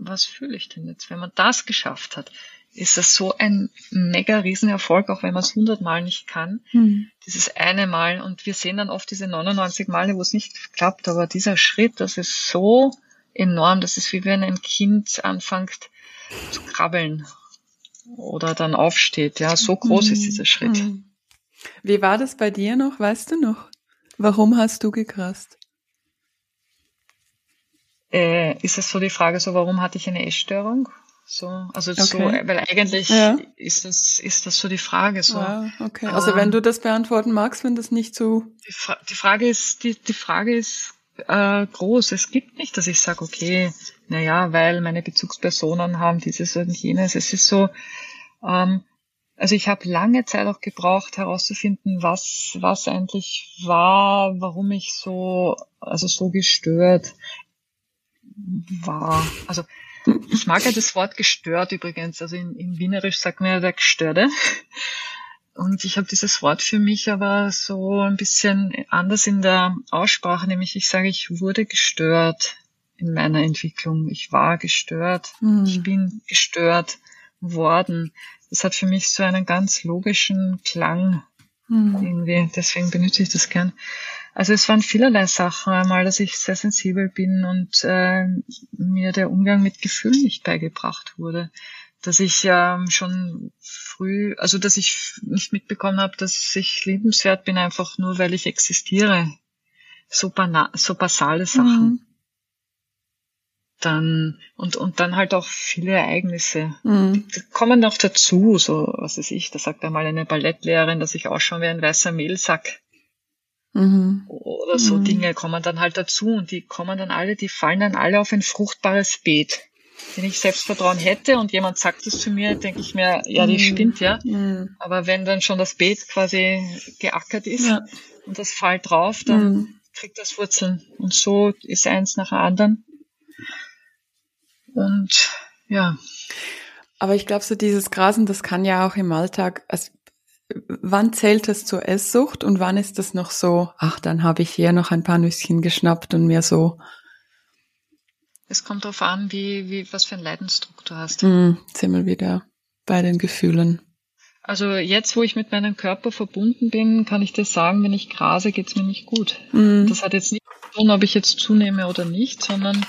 was fühle ich denn jetzt? Wenn man das geschafft hat, ist das so ein mega Riesenerfolg, auch wenn man es hundertmal nicht kann. Mhm. Dieses eine Mal. Und wir sehen dann oft diese 99 Male, wo es nicht klappt. Aber dieser Schritt, das ist so enorm. Das ist wie wenn ein Kind anfängt zu krabbeln oder dann aufsteht. Ja, so groß mhm. ist dieser Schritt. Mhm. Wie war das bei dir noch? Weißt du noch? Warum hast du gekrast? Äh, ist das so die Frage, so warum hatte ich eine Essstörung? So, also okay. so, weil eigentlich ja. ist das ist das so die Frage so. Wow, okay. Also ähm, wenn du das beantworten magst, wenn das nicht so. Die, Fra die Frage ist die die Frage ist äh, groß. Es gibt nicht, dass ich sage, okay, na ja, weil meine Bezugspersonen haben dieses und jenes. Es ist so. Ähm, also ich habe lange Zeit auch gebraucht herauszufinden, was was eigentlich war, warum ich so also so gestört war. Also ich mag ja das Wort gestört übrigens. Also in, in Wienerisch sagt man ja der Gestörte. Und ich habe dieses Wort für mich aber so ein bisschen anders in der Aussprache, nämlich ich sage, ich wurde gestört in meiner Entwicklung. Ich war gestört. Mhm. Ich bin gestört worden. Das hat für mich so einen ganz logischen Klang mhm. irgendwie. Deswegen benutze ich das gern. Also es waren vielerlei Sachen. Einmal, dass ich sehr sensibel bin und äh, mir der Umgang mit Gefühlen nicht beigebracht wurde. Dass ich ähm, schon früh, also dass ich nicht mitbekommen habe, dass ich liebenswert bin, einfach nur weil ich existiere. So, so basale Sachen. Mhm. Dann, und, und dann halt auch viele Ereignisse. Mhm. Kommen noch dazu, so, was weiß ich, da sagt einmal eine Ballettlehrerin, dass ich ausschaue wie ein weißer Mehlsack. Mhm. Oder so mhm. Dinge kommen dann halt dazu und die kommen dann alle, die fallen dann alle auf ein fruchtbares Beet. Wenn ich Selbstvertrauen hätte und jemand sagt es zu mir, denke ich mir, ja, die mhm. spinnt ja. Mhm. Aber wenn dann schon das Beet quasi geackert ist ja. und das fällt drauf, dann mhm. kriegt das Wurzeln. Und so ist eins nach dem anderen. Und ja. Aber ich glaube, so dieses Grasen, das kann ja auch im Alltag, also wann zählt es zur Esssucht und wann ist es noch so, ach, dann habe ich hier noch ein paar Nüsschen geschnappt und mir so. Es kommt darauf an, wie, wie, was für einen Leidensdruck du hast. Mm, sind wir wieder bei den Gefühlen. Also jetzt, wo ich mit meinem Körper verbunden bin, kann ich dir sagen, wenn ich grase, geht's mir nicht gut. Mm. Das hat jetzt nicht zu tun, ob ich jetzt zunehme oder nicht, sondern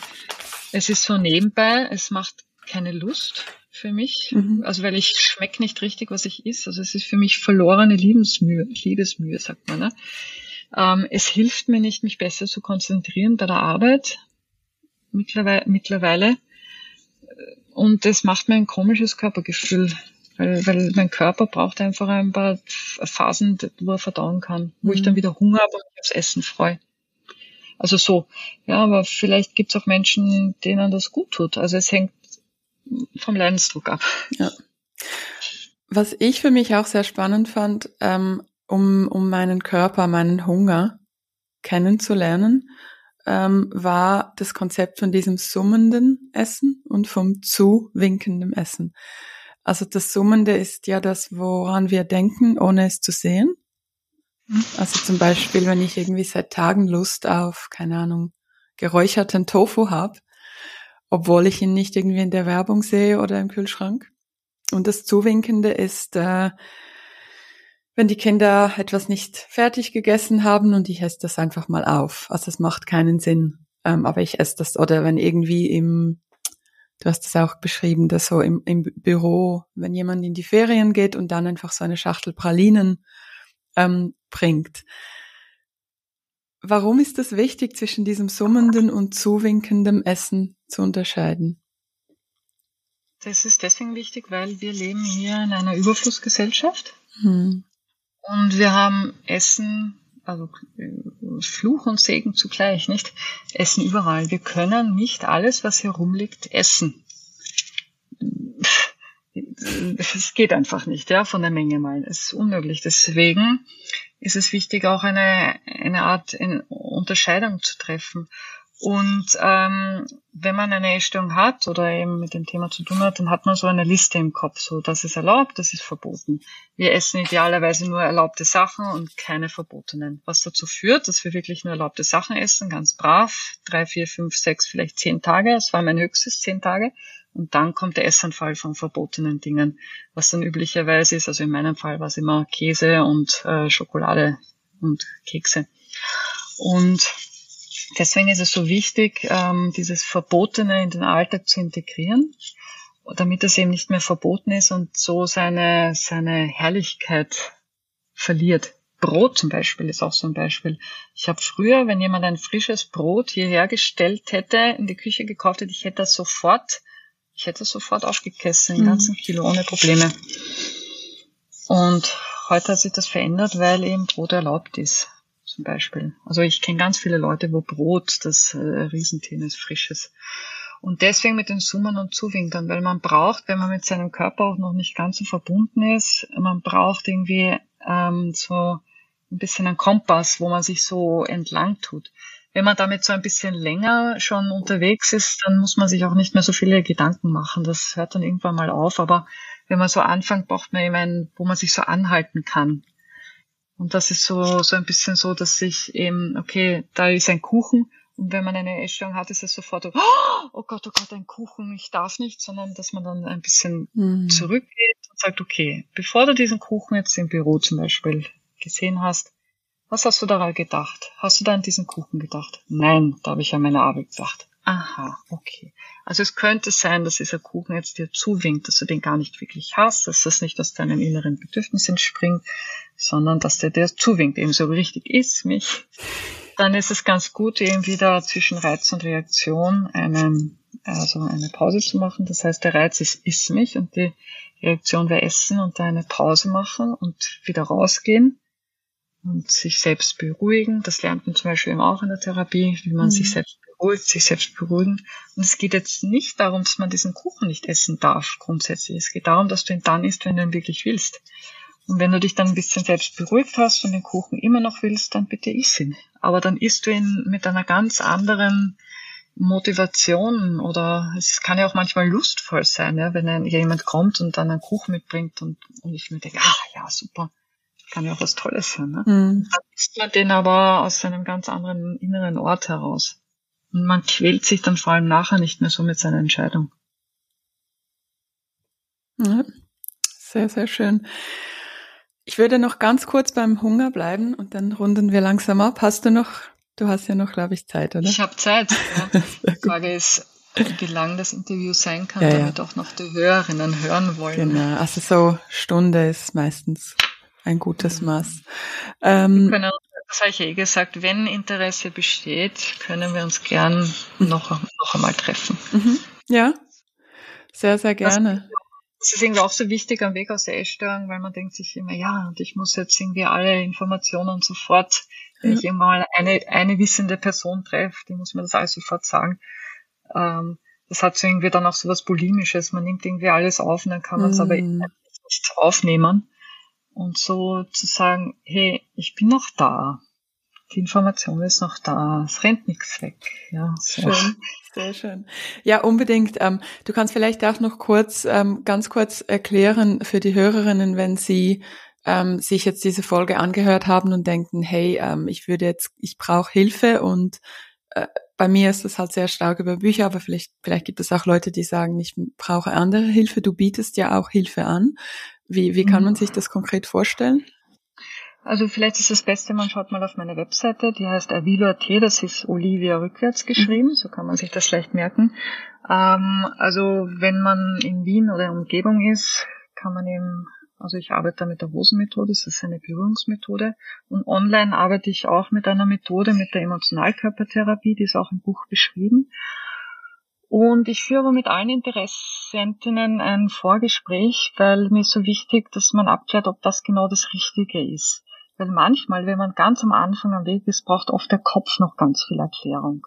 es ist so nebenbei, es macht keine Lust für mich. Mhm. Also weil ich schmecke nicht richtig, was ich is. Also es ist für mich verlorene Liebesmühe, Liebesmühe, sagt man. Ne? Ähm, es hilft mir nicht, mich besser zu konzentrieren bei der Arbeit mittlerweile. mittlerweile. Und es macht mir ein komisches Körpergefühl, weil, weil mein Körper braucht einfach ein paar Phasen, wo er verdauen kann, wo mhm. ich dann wieder Hunger habe und mich aufs Essen freue. Also so. Ja, aber vielleicht gibt's auch Menschen, denen das gut tut. Also es hängt vom Leidensdruck ab. Ja. Was ich für mich auch sehr spannend fand, ähm, um, um meinen Körper, meinen Hunger kennenzulernen, ähm, war das Konzept von diesem summenden Essen und vom zuwinkenden Essen. Also das Summende ist ja das, woran wir denken, ohne es zu sehen. Also zum Beispiel, wenn ich irgendwie seit Tagen Lust auf, keine Ahnung, geräucherten Tofu habe, obwohl ich ihn nicht irgendwie in der Werbung sehe oder im Kühlschrank. Und das Zuwinkende ist, äh, wenn die Kinder etwas nicht fertig gegessen haben und ich esse das einfach mal auf. Also es macht keinen Sinn. Ähm, aber ich esse das, oder wenn irgendwie im, du hast es auch beschrieben, dass so im, im Büro, wenn jemand in die Ferien geht und dann einfach so eine Schachtel Pralinen ähm, bringt. Warum ist es wichtig, zwischen diesem summenden und zuwinkendem Essen zu unterscheiden? Das ist deswegen wichtig, weil wir leben hier in einer Überflussgesellschaft hm. und wir haben Essen, also Fluch und Segen zugleich, nicht? Essen überall. Wir können nicht alles, was hier rumliegt, essen. Es geht einfach nicht, ja, von der Menge mal. Es ist unmöglich. Deswegen ist es wichtig, auch eine, eine Art in Unterscheidung zu treffen. Und ähm, wenn man eine Essstörung hat oder eben mit dem Thema zu tun hat, dann hat man so eine Liste im Kopf, so das ist erlaubt, das ist verboten. Wir essen idealerweise nur erlaubte Sachen und keine verbotenen. Was dazu führt, dass wir wirklich nur erlaubte Sachen essen, ganz brav, drei, vier, fünf, sechs, vielleicht zehn Tage. Das war mein höchstes, zehn Tage. Und dann kommt der Essanfall von verbotenen Dingen, was dann üblicherweise ist. Also in meinem Fall war es immer Käse und äh, Schokolade und Kekse. Und deswegen ist es so wichtig, ähm, dieses Verbotene in den Alltag zu integrieren, damit es eben nicht mehr verboten ist und so seine, seine Herrlichkeit verliert. Brot zum Beispiel ist auch so ein Beispiel. Ich habe früher, wenn jemand ein frisches Brot hierher gestellt hätte, in die Küche gekauft hätte, ich hätte das sofort ich hätte sofort aufgegessen, den mhm. ganzen Kilo ohne Probleme. Und heute hat sich das verändert, weil eben Brot erlaubt ist, zum Beispiel. Also ich kenne ganz viele Leute, wo Brot das äh, Riesenthema ist, frisches. Und deswegen mit den Summen und Zuwinkern, weil man braucht, wenn man mit seinem Körper auch noch nicht ganz so verbunden ist, man braucht irgendwie ähm, so ein bisschen einen Kompass, wo man sich so entlang tut wenn man damit so ein bisschen länger schon unterwegs ist, dann muss man sich auch nicht mehr so viele Gedanken machen. Das hört dann irgendwann mal auf. Aber wenn man so anfängt, braucht man eben einen, wo man sich so anhalten kann. Und das ist so, so ein bisschen so, dass ich eben, okay, da ist ein Kuchen. Und wenn man eine Essstörung hat, ist es sofort so, oh Gott, oh Gott, ein Kuchen, ich darf nicht, sondern dass man dann ein bisschen mhm. zurückgeht und sagt, okay, bevor du diesen Kuchen jetzt im Büro zum Beispiel gesehen hast, was hast du daran gedacht? Hast du da an diesen Kuchen gedacht? Nein, da habe ich an meine Arbeit gedacht. Aha, okay. Also es könnte sein, dass dieser Kuchen jetzt dir zuwinkt, dass du den gar nicht wirklich hast, dass das nicht aus deinem inneren Bedürfnis entspringt, sondern dass der dir zuwinkt, eben so richtig ist mich. Dann ist es ganz gut, eben wieder zwischen Reiz und Reaktion eine, also eine Pause zu machen. Das heißt, der Reiz ist, ist mich und die Reaktion wäre Essen und da eine Pause machen und wieder rausgehen und sich selbst beruhigen. Das lernt man zum Beispiel eben auch in der Therapie, wie man mhm. sich selbst beruhigt, sich selbst beruhigen. Und es geht jetzt nicht darum, dass man diesen Kuchen nicht essen darf, grundsätzlich. Es geht darum, dass du ihn dann isst, wenn du ihn wirklich willst. Und wenn du dich dann ein bisschen selbst beruhigt hast und den Kuchen immer noch willst, dann bitte iss ihn. Aber dann isst du ihn mit einer ganz anderen Motivation oder es kann ja auch manchmal lustvoll sein, ja, wenn jemand kommt und dann einen Kuchen mitbringt und, und ich mir denke, ah ja, super, kann ja auch was Tolles sein. Ne? Mhm. Dann isst man den aber aus einem ganz anderen inneren Ort heraus. Und man quält sich dann vor allem nachher nicht mehr so mit seiner Entscheidung. Ja, sehr, sehr schön. Ich würde noch ganz kurz beim Hunger bleiben und dann runden wir langsam ab. Hast du noch, du hast ja noch, glaube ich, Zeit, oder? Ich habe Zeit. Ja. Die Frage ist, wie lang das Interview sein kann, ja, damit ja. auch noch die Hörerinnen hören wollen. Genau, also so Stunde ist meistens ein gutes mhm. Maß. Ähm, können, das habe ich eh gesagt, wenn Interesse besteht, können wir uns gern mhm. noch, noch einmal treffen. Mhm. Ja, sehr, sehr gerne. Das, ist irgendwie auch so wichtig am Weg aus der Essstörung, weil man denkt sich immer, ja, und ich muss jetzt irgendwie alle Informationen sofort, wenn ja. ich immer mal eine, eine wissende Person treffe, die muss mir das alles sofort sagen. Ähm, das hat so irgendwie dann auch so was Bulimisches. Man nimmt irgendwie alles auf und dann kann man es mhm. aber nicht aufnehmen und so zu sagen, hey, ich bin noch da. Die Information ist noch da. Es rennt nichts weg. Ja, so. schön. Sehr schön. Ja, unbedingt. Ähm, du kannst vielleicht auch noch kurz, ähm, ganz kurz erklären für die Hörerinnen, wenn sie ähm, sich jetzt diese Folge angehört haben und denken, hey, ich würde jetzt, ich brauche Hilfe und äh, bei mir ist das halt sehr stark über Bücher, aber vielleicht, vielleicht gibt es auch Leute, die sagen, ich brauche andere Hilfe. Du bietest ja auch Hilfe an. Wie, wie kann man mhm. sich das konkret vorstellen? Also vielleicht ist das Beste, man schaut mal auf meine Webseite, die heißt avilo.at, das ist Olivia rückwärts geschrieben, mhm. so kann man sich das leicht merken. Ähm, also wenn man in Wien oder in Umgebung ist, kann man eben, also ich arbeite da mit der Hosenmethode, das ist eine Berührungsmethode. Und online arbeite ich auch mit einer Methode, mit der Emotionalkörpertherapie, die ist auch im Buch beschrieben. Und ich führe mit allen Interessentinnen ein Vorgespräch, weil mir ist so wichtig, dass man abklärt, ob das genau das Richtige ist. Weil manchmal, wenn man ganz am Anfang am Weg ist, braucht oft der Kopf noch ganz viel Erklärung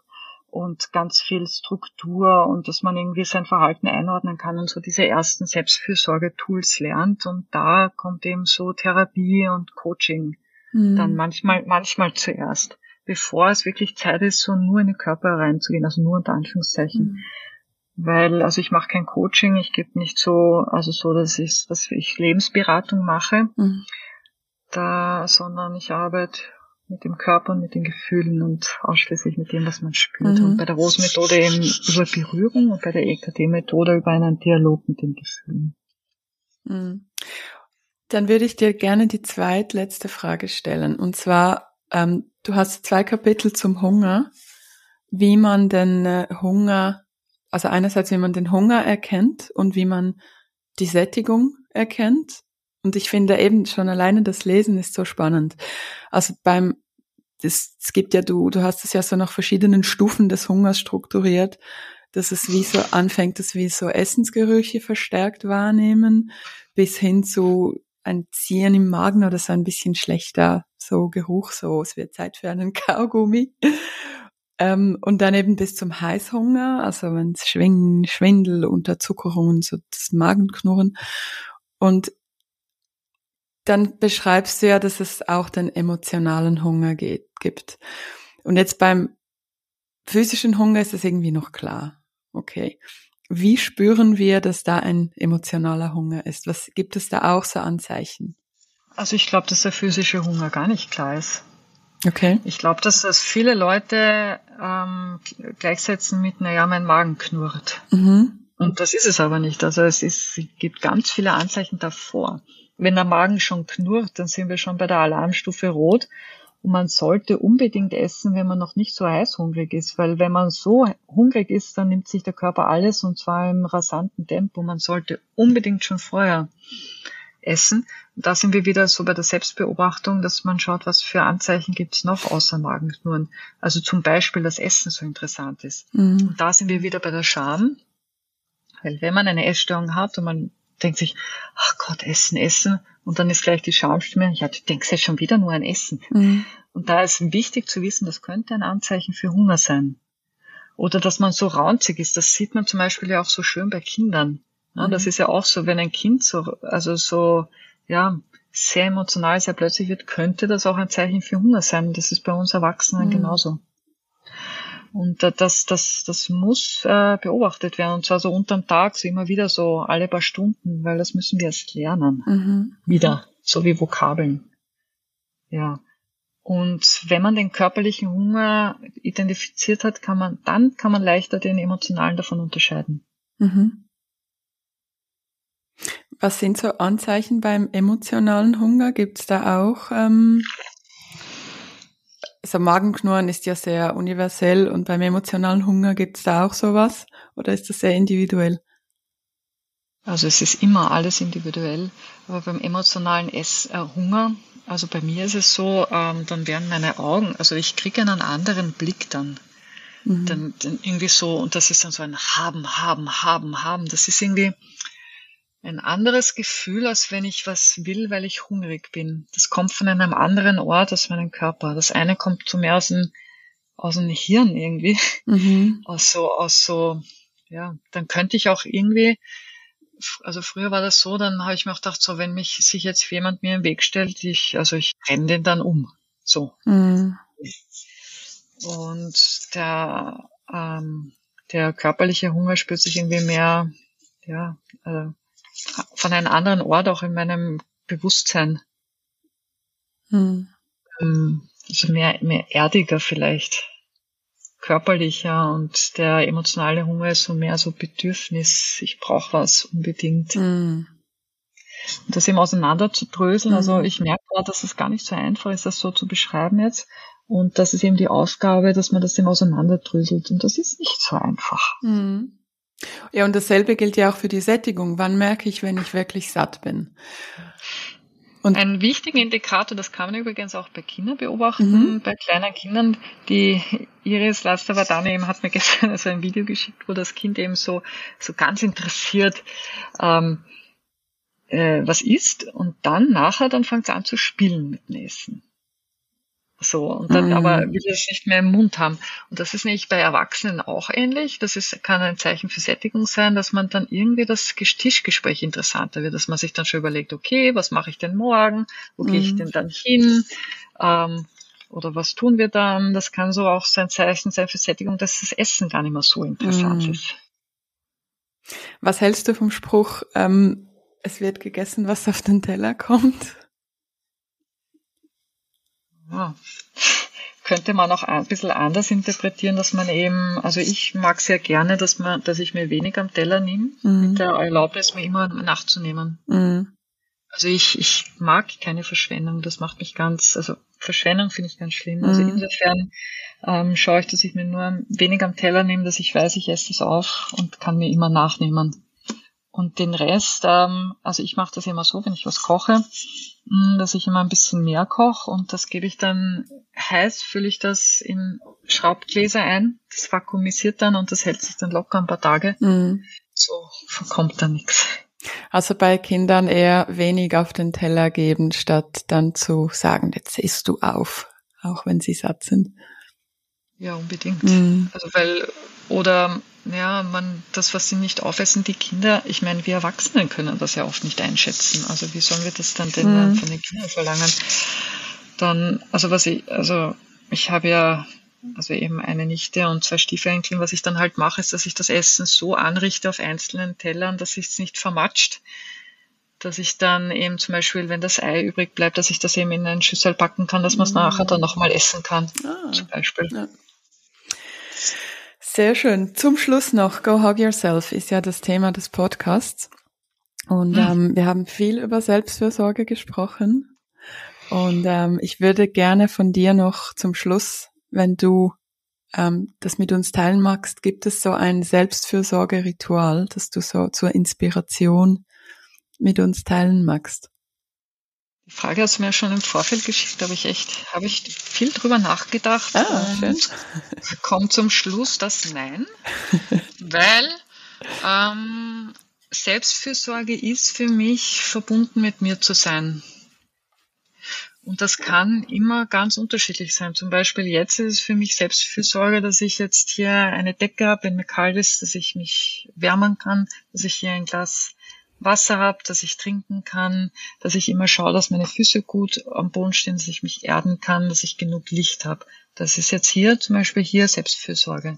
und ganz viel Struktur und dass man irgendwie sein Verhalten einordnen kann und so diese ersten Selbstfürsorge-Tools lernt. Und da kommt eben so Therapie und Coaching mhm. dann manchmal, manchmal zuerst. Bevor es wirklich Zeit ist, so nur in den Körper reinzugehen, also nur unter Anführungszeichen. Mhm. Weil, also ich mache kein Coaching, ich gebe nicht so, also so, dass ich, dass ich Lebensberatung mache, mhm. da, sondern ich arbeite mit dem Körper und mit den Gefühlen und ausschließlich mit dem, was man spürt. Mhm. Und bei der Rose-Methode eben über Berührung und bei der EKD-Methode über einen Dialog mit den Gefühlen. Mhm. Dann würde ich dir gerne die zweitletzte Frage stellen. Und zwar, ähm, du hast zwei Kapitel zum Hunger, wie man den äh, Hunger, also einerseits, wie man den Hunger erkennt und wie man die Sättigung erkennt und ich finde eben schon alleine das Lesen ist so spannend. Also beim, es gibt ja, du, du hast es ja so nach verschiedenen Stufen des Hungers strukturiert, dass es wie so anfängt, dass wir so Essensgerüche verstärkt wahrnehmen, bis hin zu ein Ziehen im Magen oder so ein bisschen schlechter so Geruch, so es wird Zeit für einen Kaugummi. Ähm, und dann eben bis zum Heißhunger, also wenn es Schwindel, Unterzuckerung und so das Magenknurren. Und dann beschreibst du ja, dass es auch den emotionalen Hunger geht, gibt. Und jetzt beim physischen Hunger ist es irgendwie noch klar. Okay. Wie spüren wir, dass da ein emotionaler Hunger ist? Was gibt es da auch so Anzeichen? Also ich glaube, dass der physische Hunger gar nicht klar ist. Okay. Ich glaube, dass das viele Leute ähm, gleichsetzen mit, naja, mein Magen knurrt. Mhm. Und das ist es aber nicht. Also es, ist, es gibt ganz viele Anzeichen davor wenn der Magen schon knurrt, dann sind wir schon bei der Alarmstufe rot. Und man sollte unbedingt essen, wenn man noch nicht so heißhungrig ist, weil wenn man so hungrig ist, dann nimmt sich der Körper alles und zwar im rasanten Tempo. Man sollte unbedingt schon vorher essen. Und da sind wir wieder so bei der Selbstbeobachtung, dass man schaut, was für Anzeichen gibt es noch außer Magenknurren. Also zum Beispiel das Essen so interessant ist. Mhm. Und da sind wir wieder bei der Scham. Weil wenn man eine Essstörung hat und man denkt sich, ach Gott, Essen, Essen. Und dann ist gleich die Schamstimme, ja, du denkst ja schon wieder nur an Essen. Mhm. Und da ist wichtig zu wissen, das könnte ein Anzeichen für Hunger sein. Oder dass man so raunzig ist. Das sieht man zum Beispiel ja auch so schön bei Kindern. Ja, mhm. Das ist ja auch so, wenn ein Kind so, also so, ja, sehr emotional, sehr plötzlich wird, könnte das auch ein Zeichen für Hunger sein. Das ist bei uns Erwachsenen mhm. genauso. Und das, das, das muss äh, beobachtet werden. Und zwar so unterm Tag, so immer wieder so alle paar Stunden, weil das müssen wir erst lernen. Mhm. Wieder. So wie Vokabeln. Ja. Und wenn man den körperlichen Hunger identifiziert hat, kann man, dann kann man leichter den emotionalen davon unterscheiden. Mhm. Was sind so Anzeichen beim emotionalen Hunger? Gibt es da auch ähm, also Magenknurren ist ja sehr universell und beim emotionalen Hunger gibt es da auch sowas oder ist das sehr individuell? Also es ist immer alles individuell, aber beim emotionalen Ess äh, Hunger, also bei mir ist es so, ähm, dann werden meine Augen, also ich kriege einen anderen Blick dann. Mhm. Dann, dann irgendwie so, und das ist dann so ein Haben, Haben, Haben, Haben. Das ist irgendwie, ein anderes Gefühl, als wenn ich was will, weil ich hungrig bin. Das kommt von einem anderen Ort als meinem Körper. Das eine kommt zu mir aus dem, aus dem Hirn irgendwie. Mhm. Aus so, aus so, ja, dann könnte ich auch irgendwie, also früher war das so, dann habe ich mir auch gedacht, so, wenn mich sich jetzt jemand mir im Weg stellt, ich, also ich renne den dann um. So. Mhm. Und der, ähm, der körperliche Hunger spürt sich irgendwie mehr, ja, äh, von einem anderen Ort auch in meinem Bewusstsein. Hm. Ähm, also mehr, mehr erdiger vielleicht, körperlicher und der emotionale Hunger ist so mehr so Bedürfnis, ich brauche was unbedingt. Hm. Und das eben auseinander zu dröseln, also hm. also ich merke gerade, dass es gar nicht so einfach ist, das so zu beschreiben jetzt. Und das ist eben die Aufgabe, dass man das eben auseinanderdröselt. Und das ist nicht so einfach. Mhm. Ja, und dasselbe gilt ja auch für die Sättigung. Wann merke ich, wenn ich wirklich satt bin? Und Ein wichtiger Indikator, das kann man übrigens auch bei Kindern beobachten, mhm. bei kleinen Kindern, die Iris Lastavadane eben hat mir gestern also ein Video geschickt, wo das Kind eben so, so ganz interessiert ähm, äh, was isst und dann nachher, dann fängt es an zu spielen mit dem Essen. So, und dann mhm. aber will es nicht mehr im Mund haben. Und das ist nämlich bei Erwachsenen auch ähnlich. Das ist, kann ein Zeichen für Sättigung sein, dass man dann irgendwie das Tischgespräch interessanter wird, dass man sich dann schon überlegt, okay, was mache ich denn morgen? Wo mhm. gehe ich mhm. denn dann hin? Ähm, Oder was tun wir dann? Das kann so auch so ein Zeichen sein für Sättigung, dass das Essen gar nicht mehr so interessant mm. ist. Was hältst du vom Spruch, ähm, es wird gegessen, was auf den Teller kommt? Ja. Könnte man auch ein bisschen anders interpretieren, dass man eben, also ich mag sehr gerne, dass man, dass ich mir wenig am Teller nehme, mhm. mit der Erlaubnis, mir immer nachzunehmen. Mhm. Also ich, ich mag keine Verschwendung, das macht mich ganz, also Verschwendung finde ich ganz schlimm. Also mhm. insofern ähm, schaue ich, dass ich mir nur wenig am Teller nehme, dass ich weiß, ich esse es auf und kann mir immer nachnehmen. Und den Rest, ähm, also ich mache das immer so, wenn ich was koche, mm, dass ich immer ein bisschen mehr koche und das gebe ich dann heiß, fülle ich das in Schraubgläser ein, das vakuumisiert dann und das hält sich dann locker ein paar Tage. Mhm. So verkommt da nichts. Also bei Kindern eher wenig auf den Teller geben, statt dann zu sagen, jetzt isst du auf, auch wenn sie satt sind. Ja, unbedingt. Mhm. Also weil, oder ja, man, das, was sie nicht aufessen, die Kinder, ich meine, wir Erwachsenen können das ja oft nicht einschätzen. Also wie sollen wir das dann denn mhm. von den Kindern verlangen? Dann, also was ich, also ich habe ja also eben eine Nichte und zwei Stiefenkeln. Was ich dann halt mache, ist, dass ich das Essen so anrichte auf einzelnen Tellern, dass es nicht vermatscht. Dass ich dann eben zum Beispiel, wenn das Ei übrig bleibt, dass ich das eben in einen Schüssel packen kann, dass man es mhm. nachher dann nochmal essen kann. Ah, zum Beispiel. Ja. Sehr schön. Zum Schluss noch, Go Hug Yourself ist ja das Thema des Podcasts. Und hm. ähm, wir haben viel über Selbstfürsorge gesprochen. Und ähm, ich würde gerne von dir noch zum Schluss, wenn du ähm, das mit uns teilen magst, gibt es so ein Selbstfürsorgeritual, das du so zur Inspiration mit uns teilen magst? Die Frage hast du mir schon im Vorfeld geschickt, habe ich echt, habe ich viel drüber nachgedacht. Ah, schön. Kommt zum Schluss das Nein, weil ähm, Selbstfürsorge ist für mich verbunden mit mir zu sein. Und das kann immer ganz unterschiedlich sein. Zum Beispiel jetzt ist es für mich Selbstfürsorge, dass ich jetzt hier eine Decke habe, wenn mir kalt ist, dass ich mich wärmen kann, dass ich hier ein Glas Wasser habe, dass ich trinken kann, dass ich immer schaue, dass meine Füße gut am Boden stehen, dass ich mich erden kann, dass ich genug Licht habe. Das ist jetzt hier zum Beispiel hier Selbstfürsorge.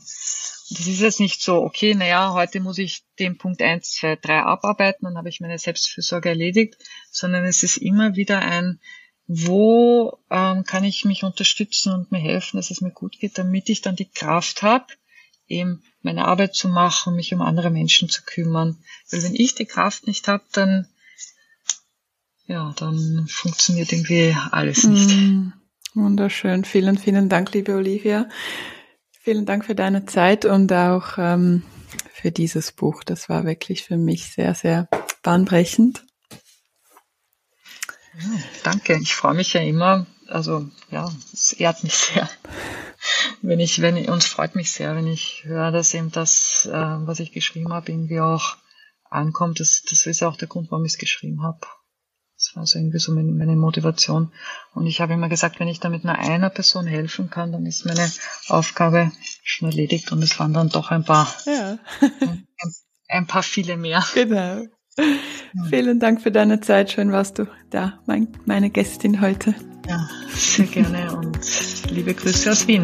Das ist jetzt nicht so, okay, naja, heute muss ich den Punkt eins, zwei, drei abarbeiten, dann habe ich meine Selbstfürsorge erledigt, sondern es ist immer wieder ein, wo ähm, kann ich mich unterstützen und mir helfen, dass es mir gut geht, damit ich dann die Kraft habe, eben meine Arbeit zu machen, mich um andere Menschen zu kümmern. Weil wenn ich die Kraft nicht habe, dann ja, dann funktioniert irgendwie alles nicht. Mm, wunderschön. Vielen, vielen Dank, liebe Olivia. Vielen Dank für deine Zeit und auch ähm, für dieses Buch. Das war wirklich für mich sehr, sehr bahnbrechend. Ja, danke. Ich freue mich ja immer. Also ja, es ehrt mich sehr wenn ich, wenn ich, uns freut mich sehr, wenn ich höre, dass eben das, äh, was ich geschrieben habe, irgendwie auch ankommt. Das, das ist auch der Grund, warum ich es geschrieben habe. Das war so irgendwie so meine Motivation. Und ich habe immer gesagt, wenn ich damit nur einer Person helfen kann, dann ist meine Aufgabe schon erledigt. Und es waren dann doch ein paar, ja. ein, ein paar viele mehr. Genau. Vielen Dank für deine Zeit. Schön warst du da, mein, meine Gästin heute. Ja, sehr gerne und liebe Grüße aus Wien.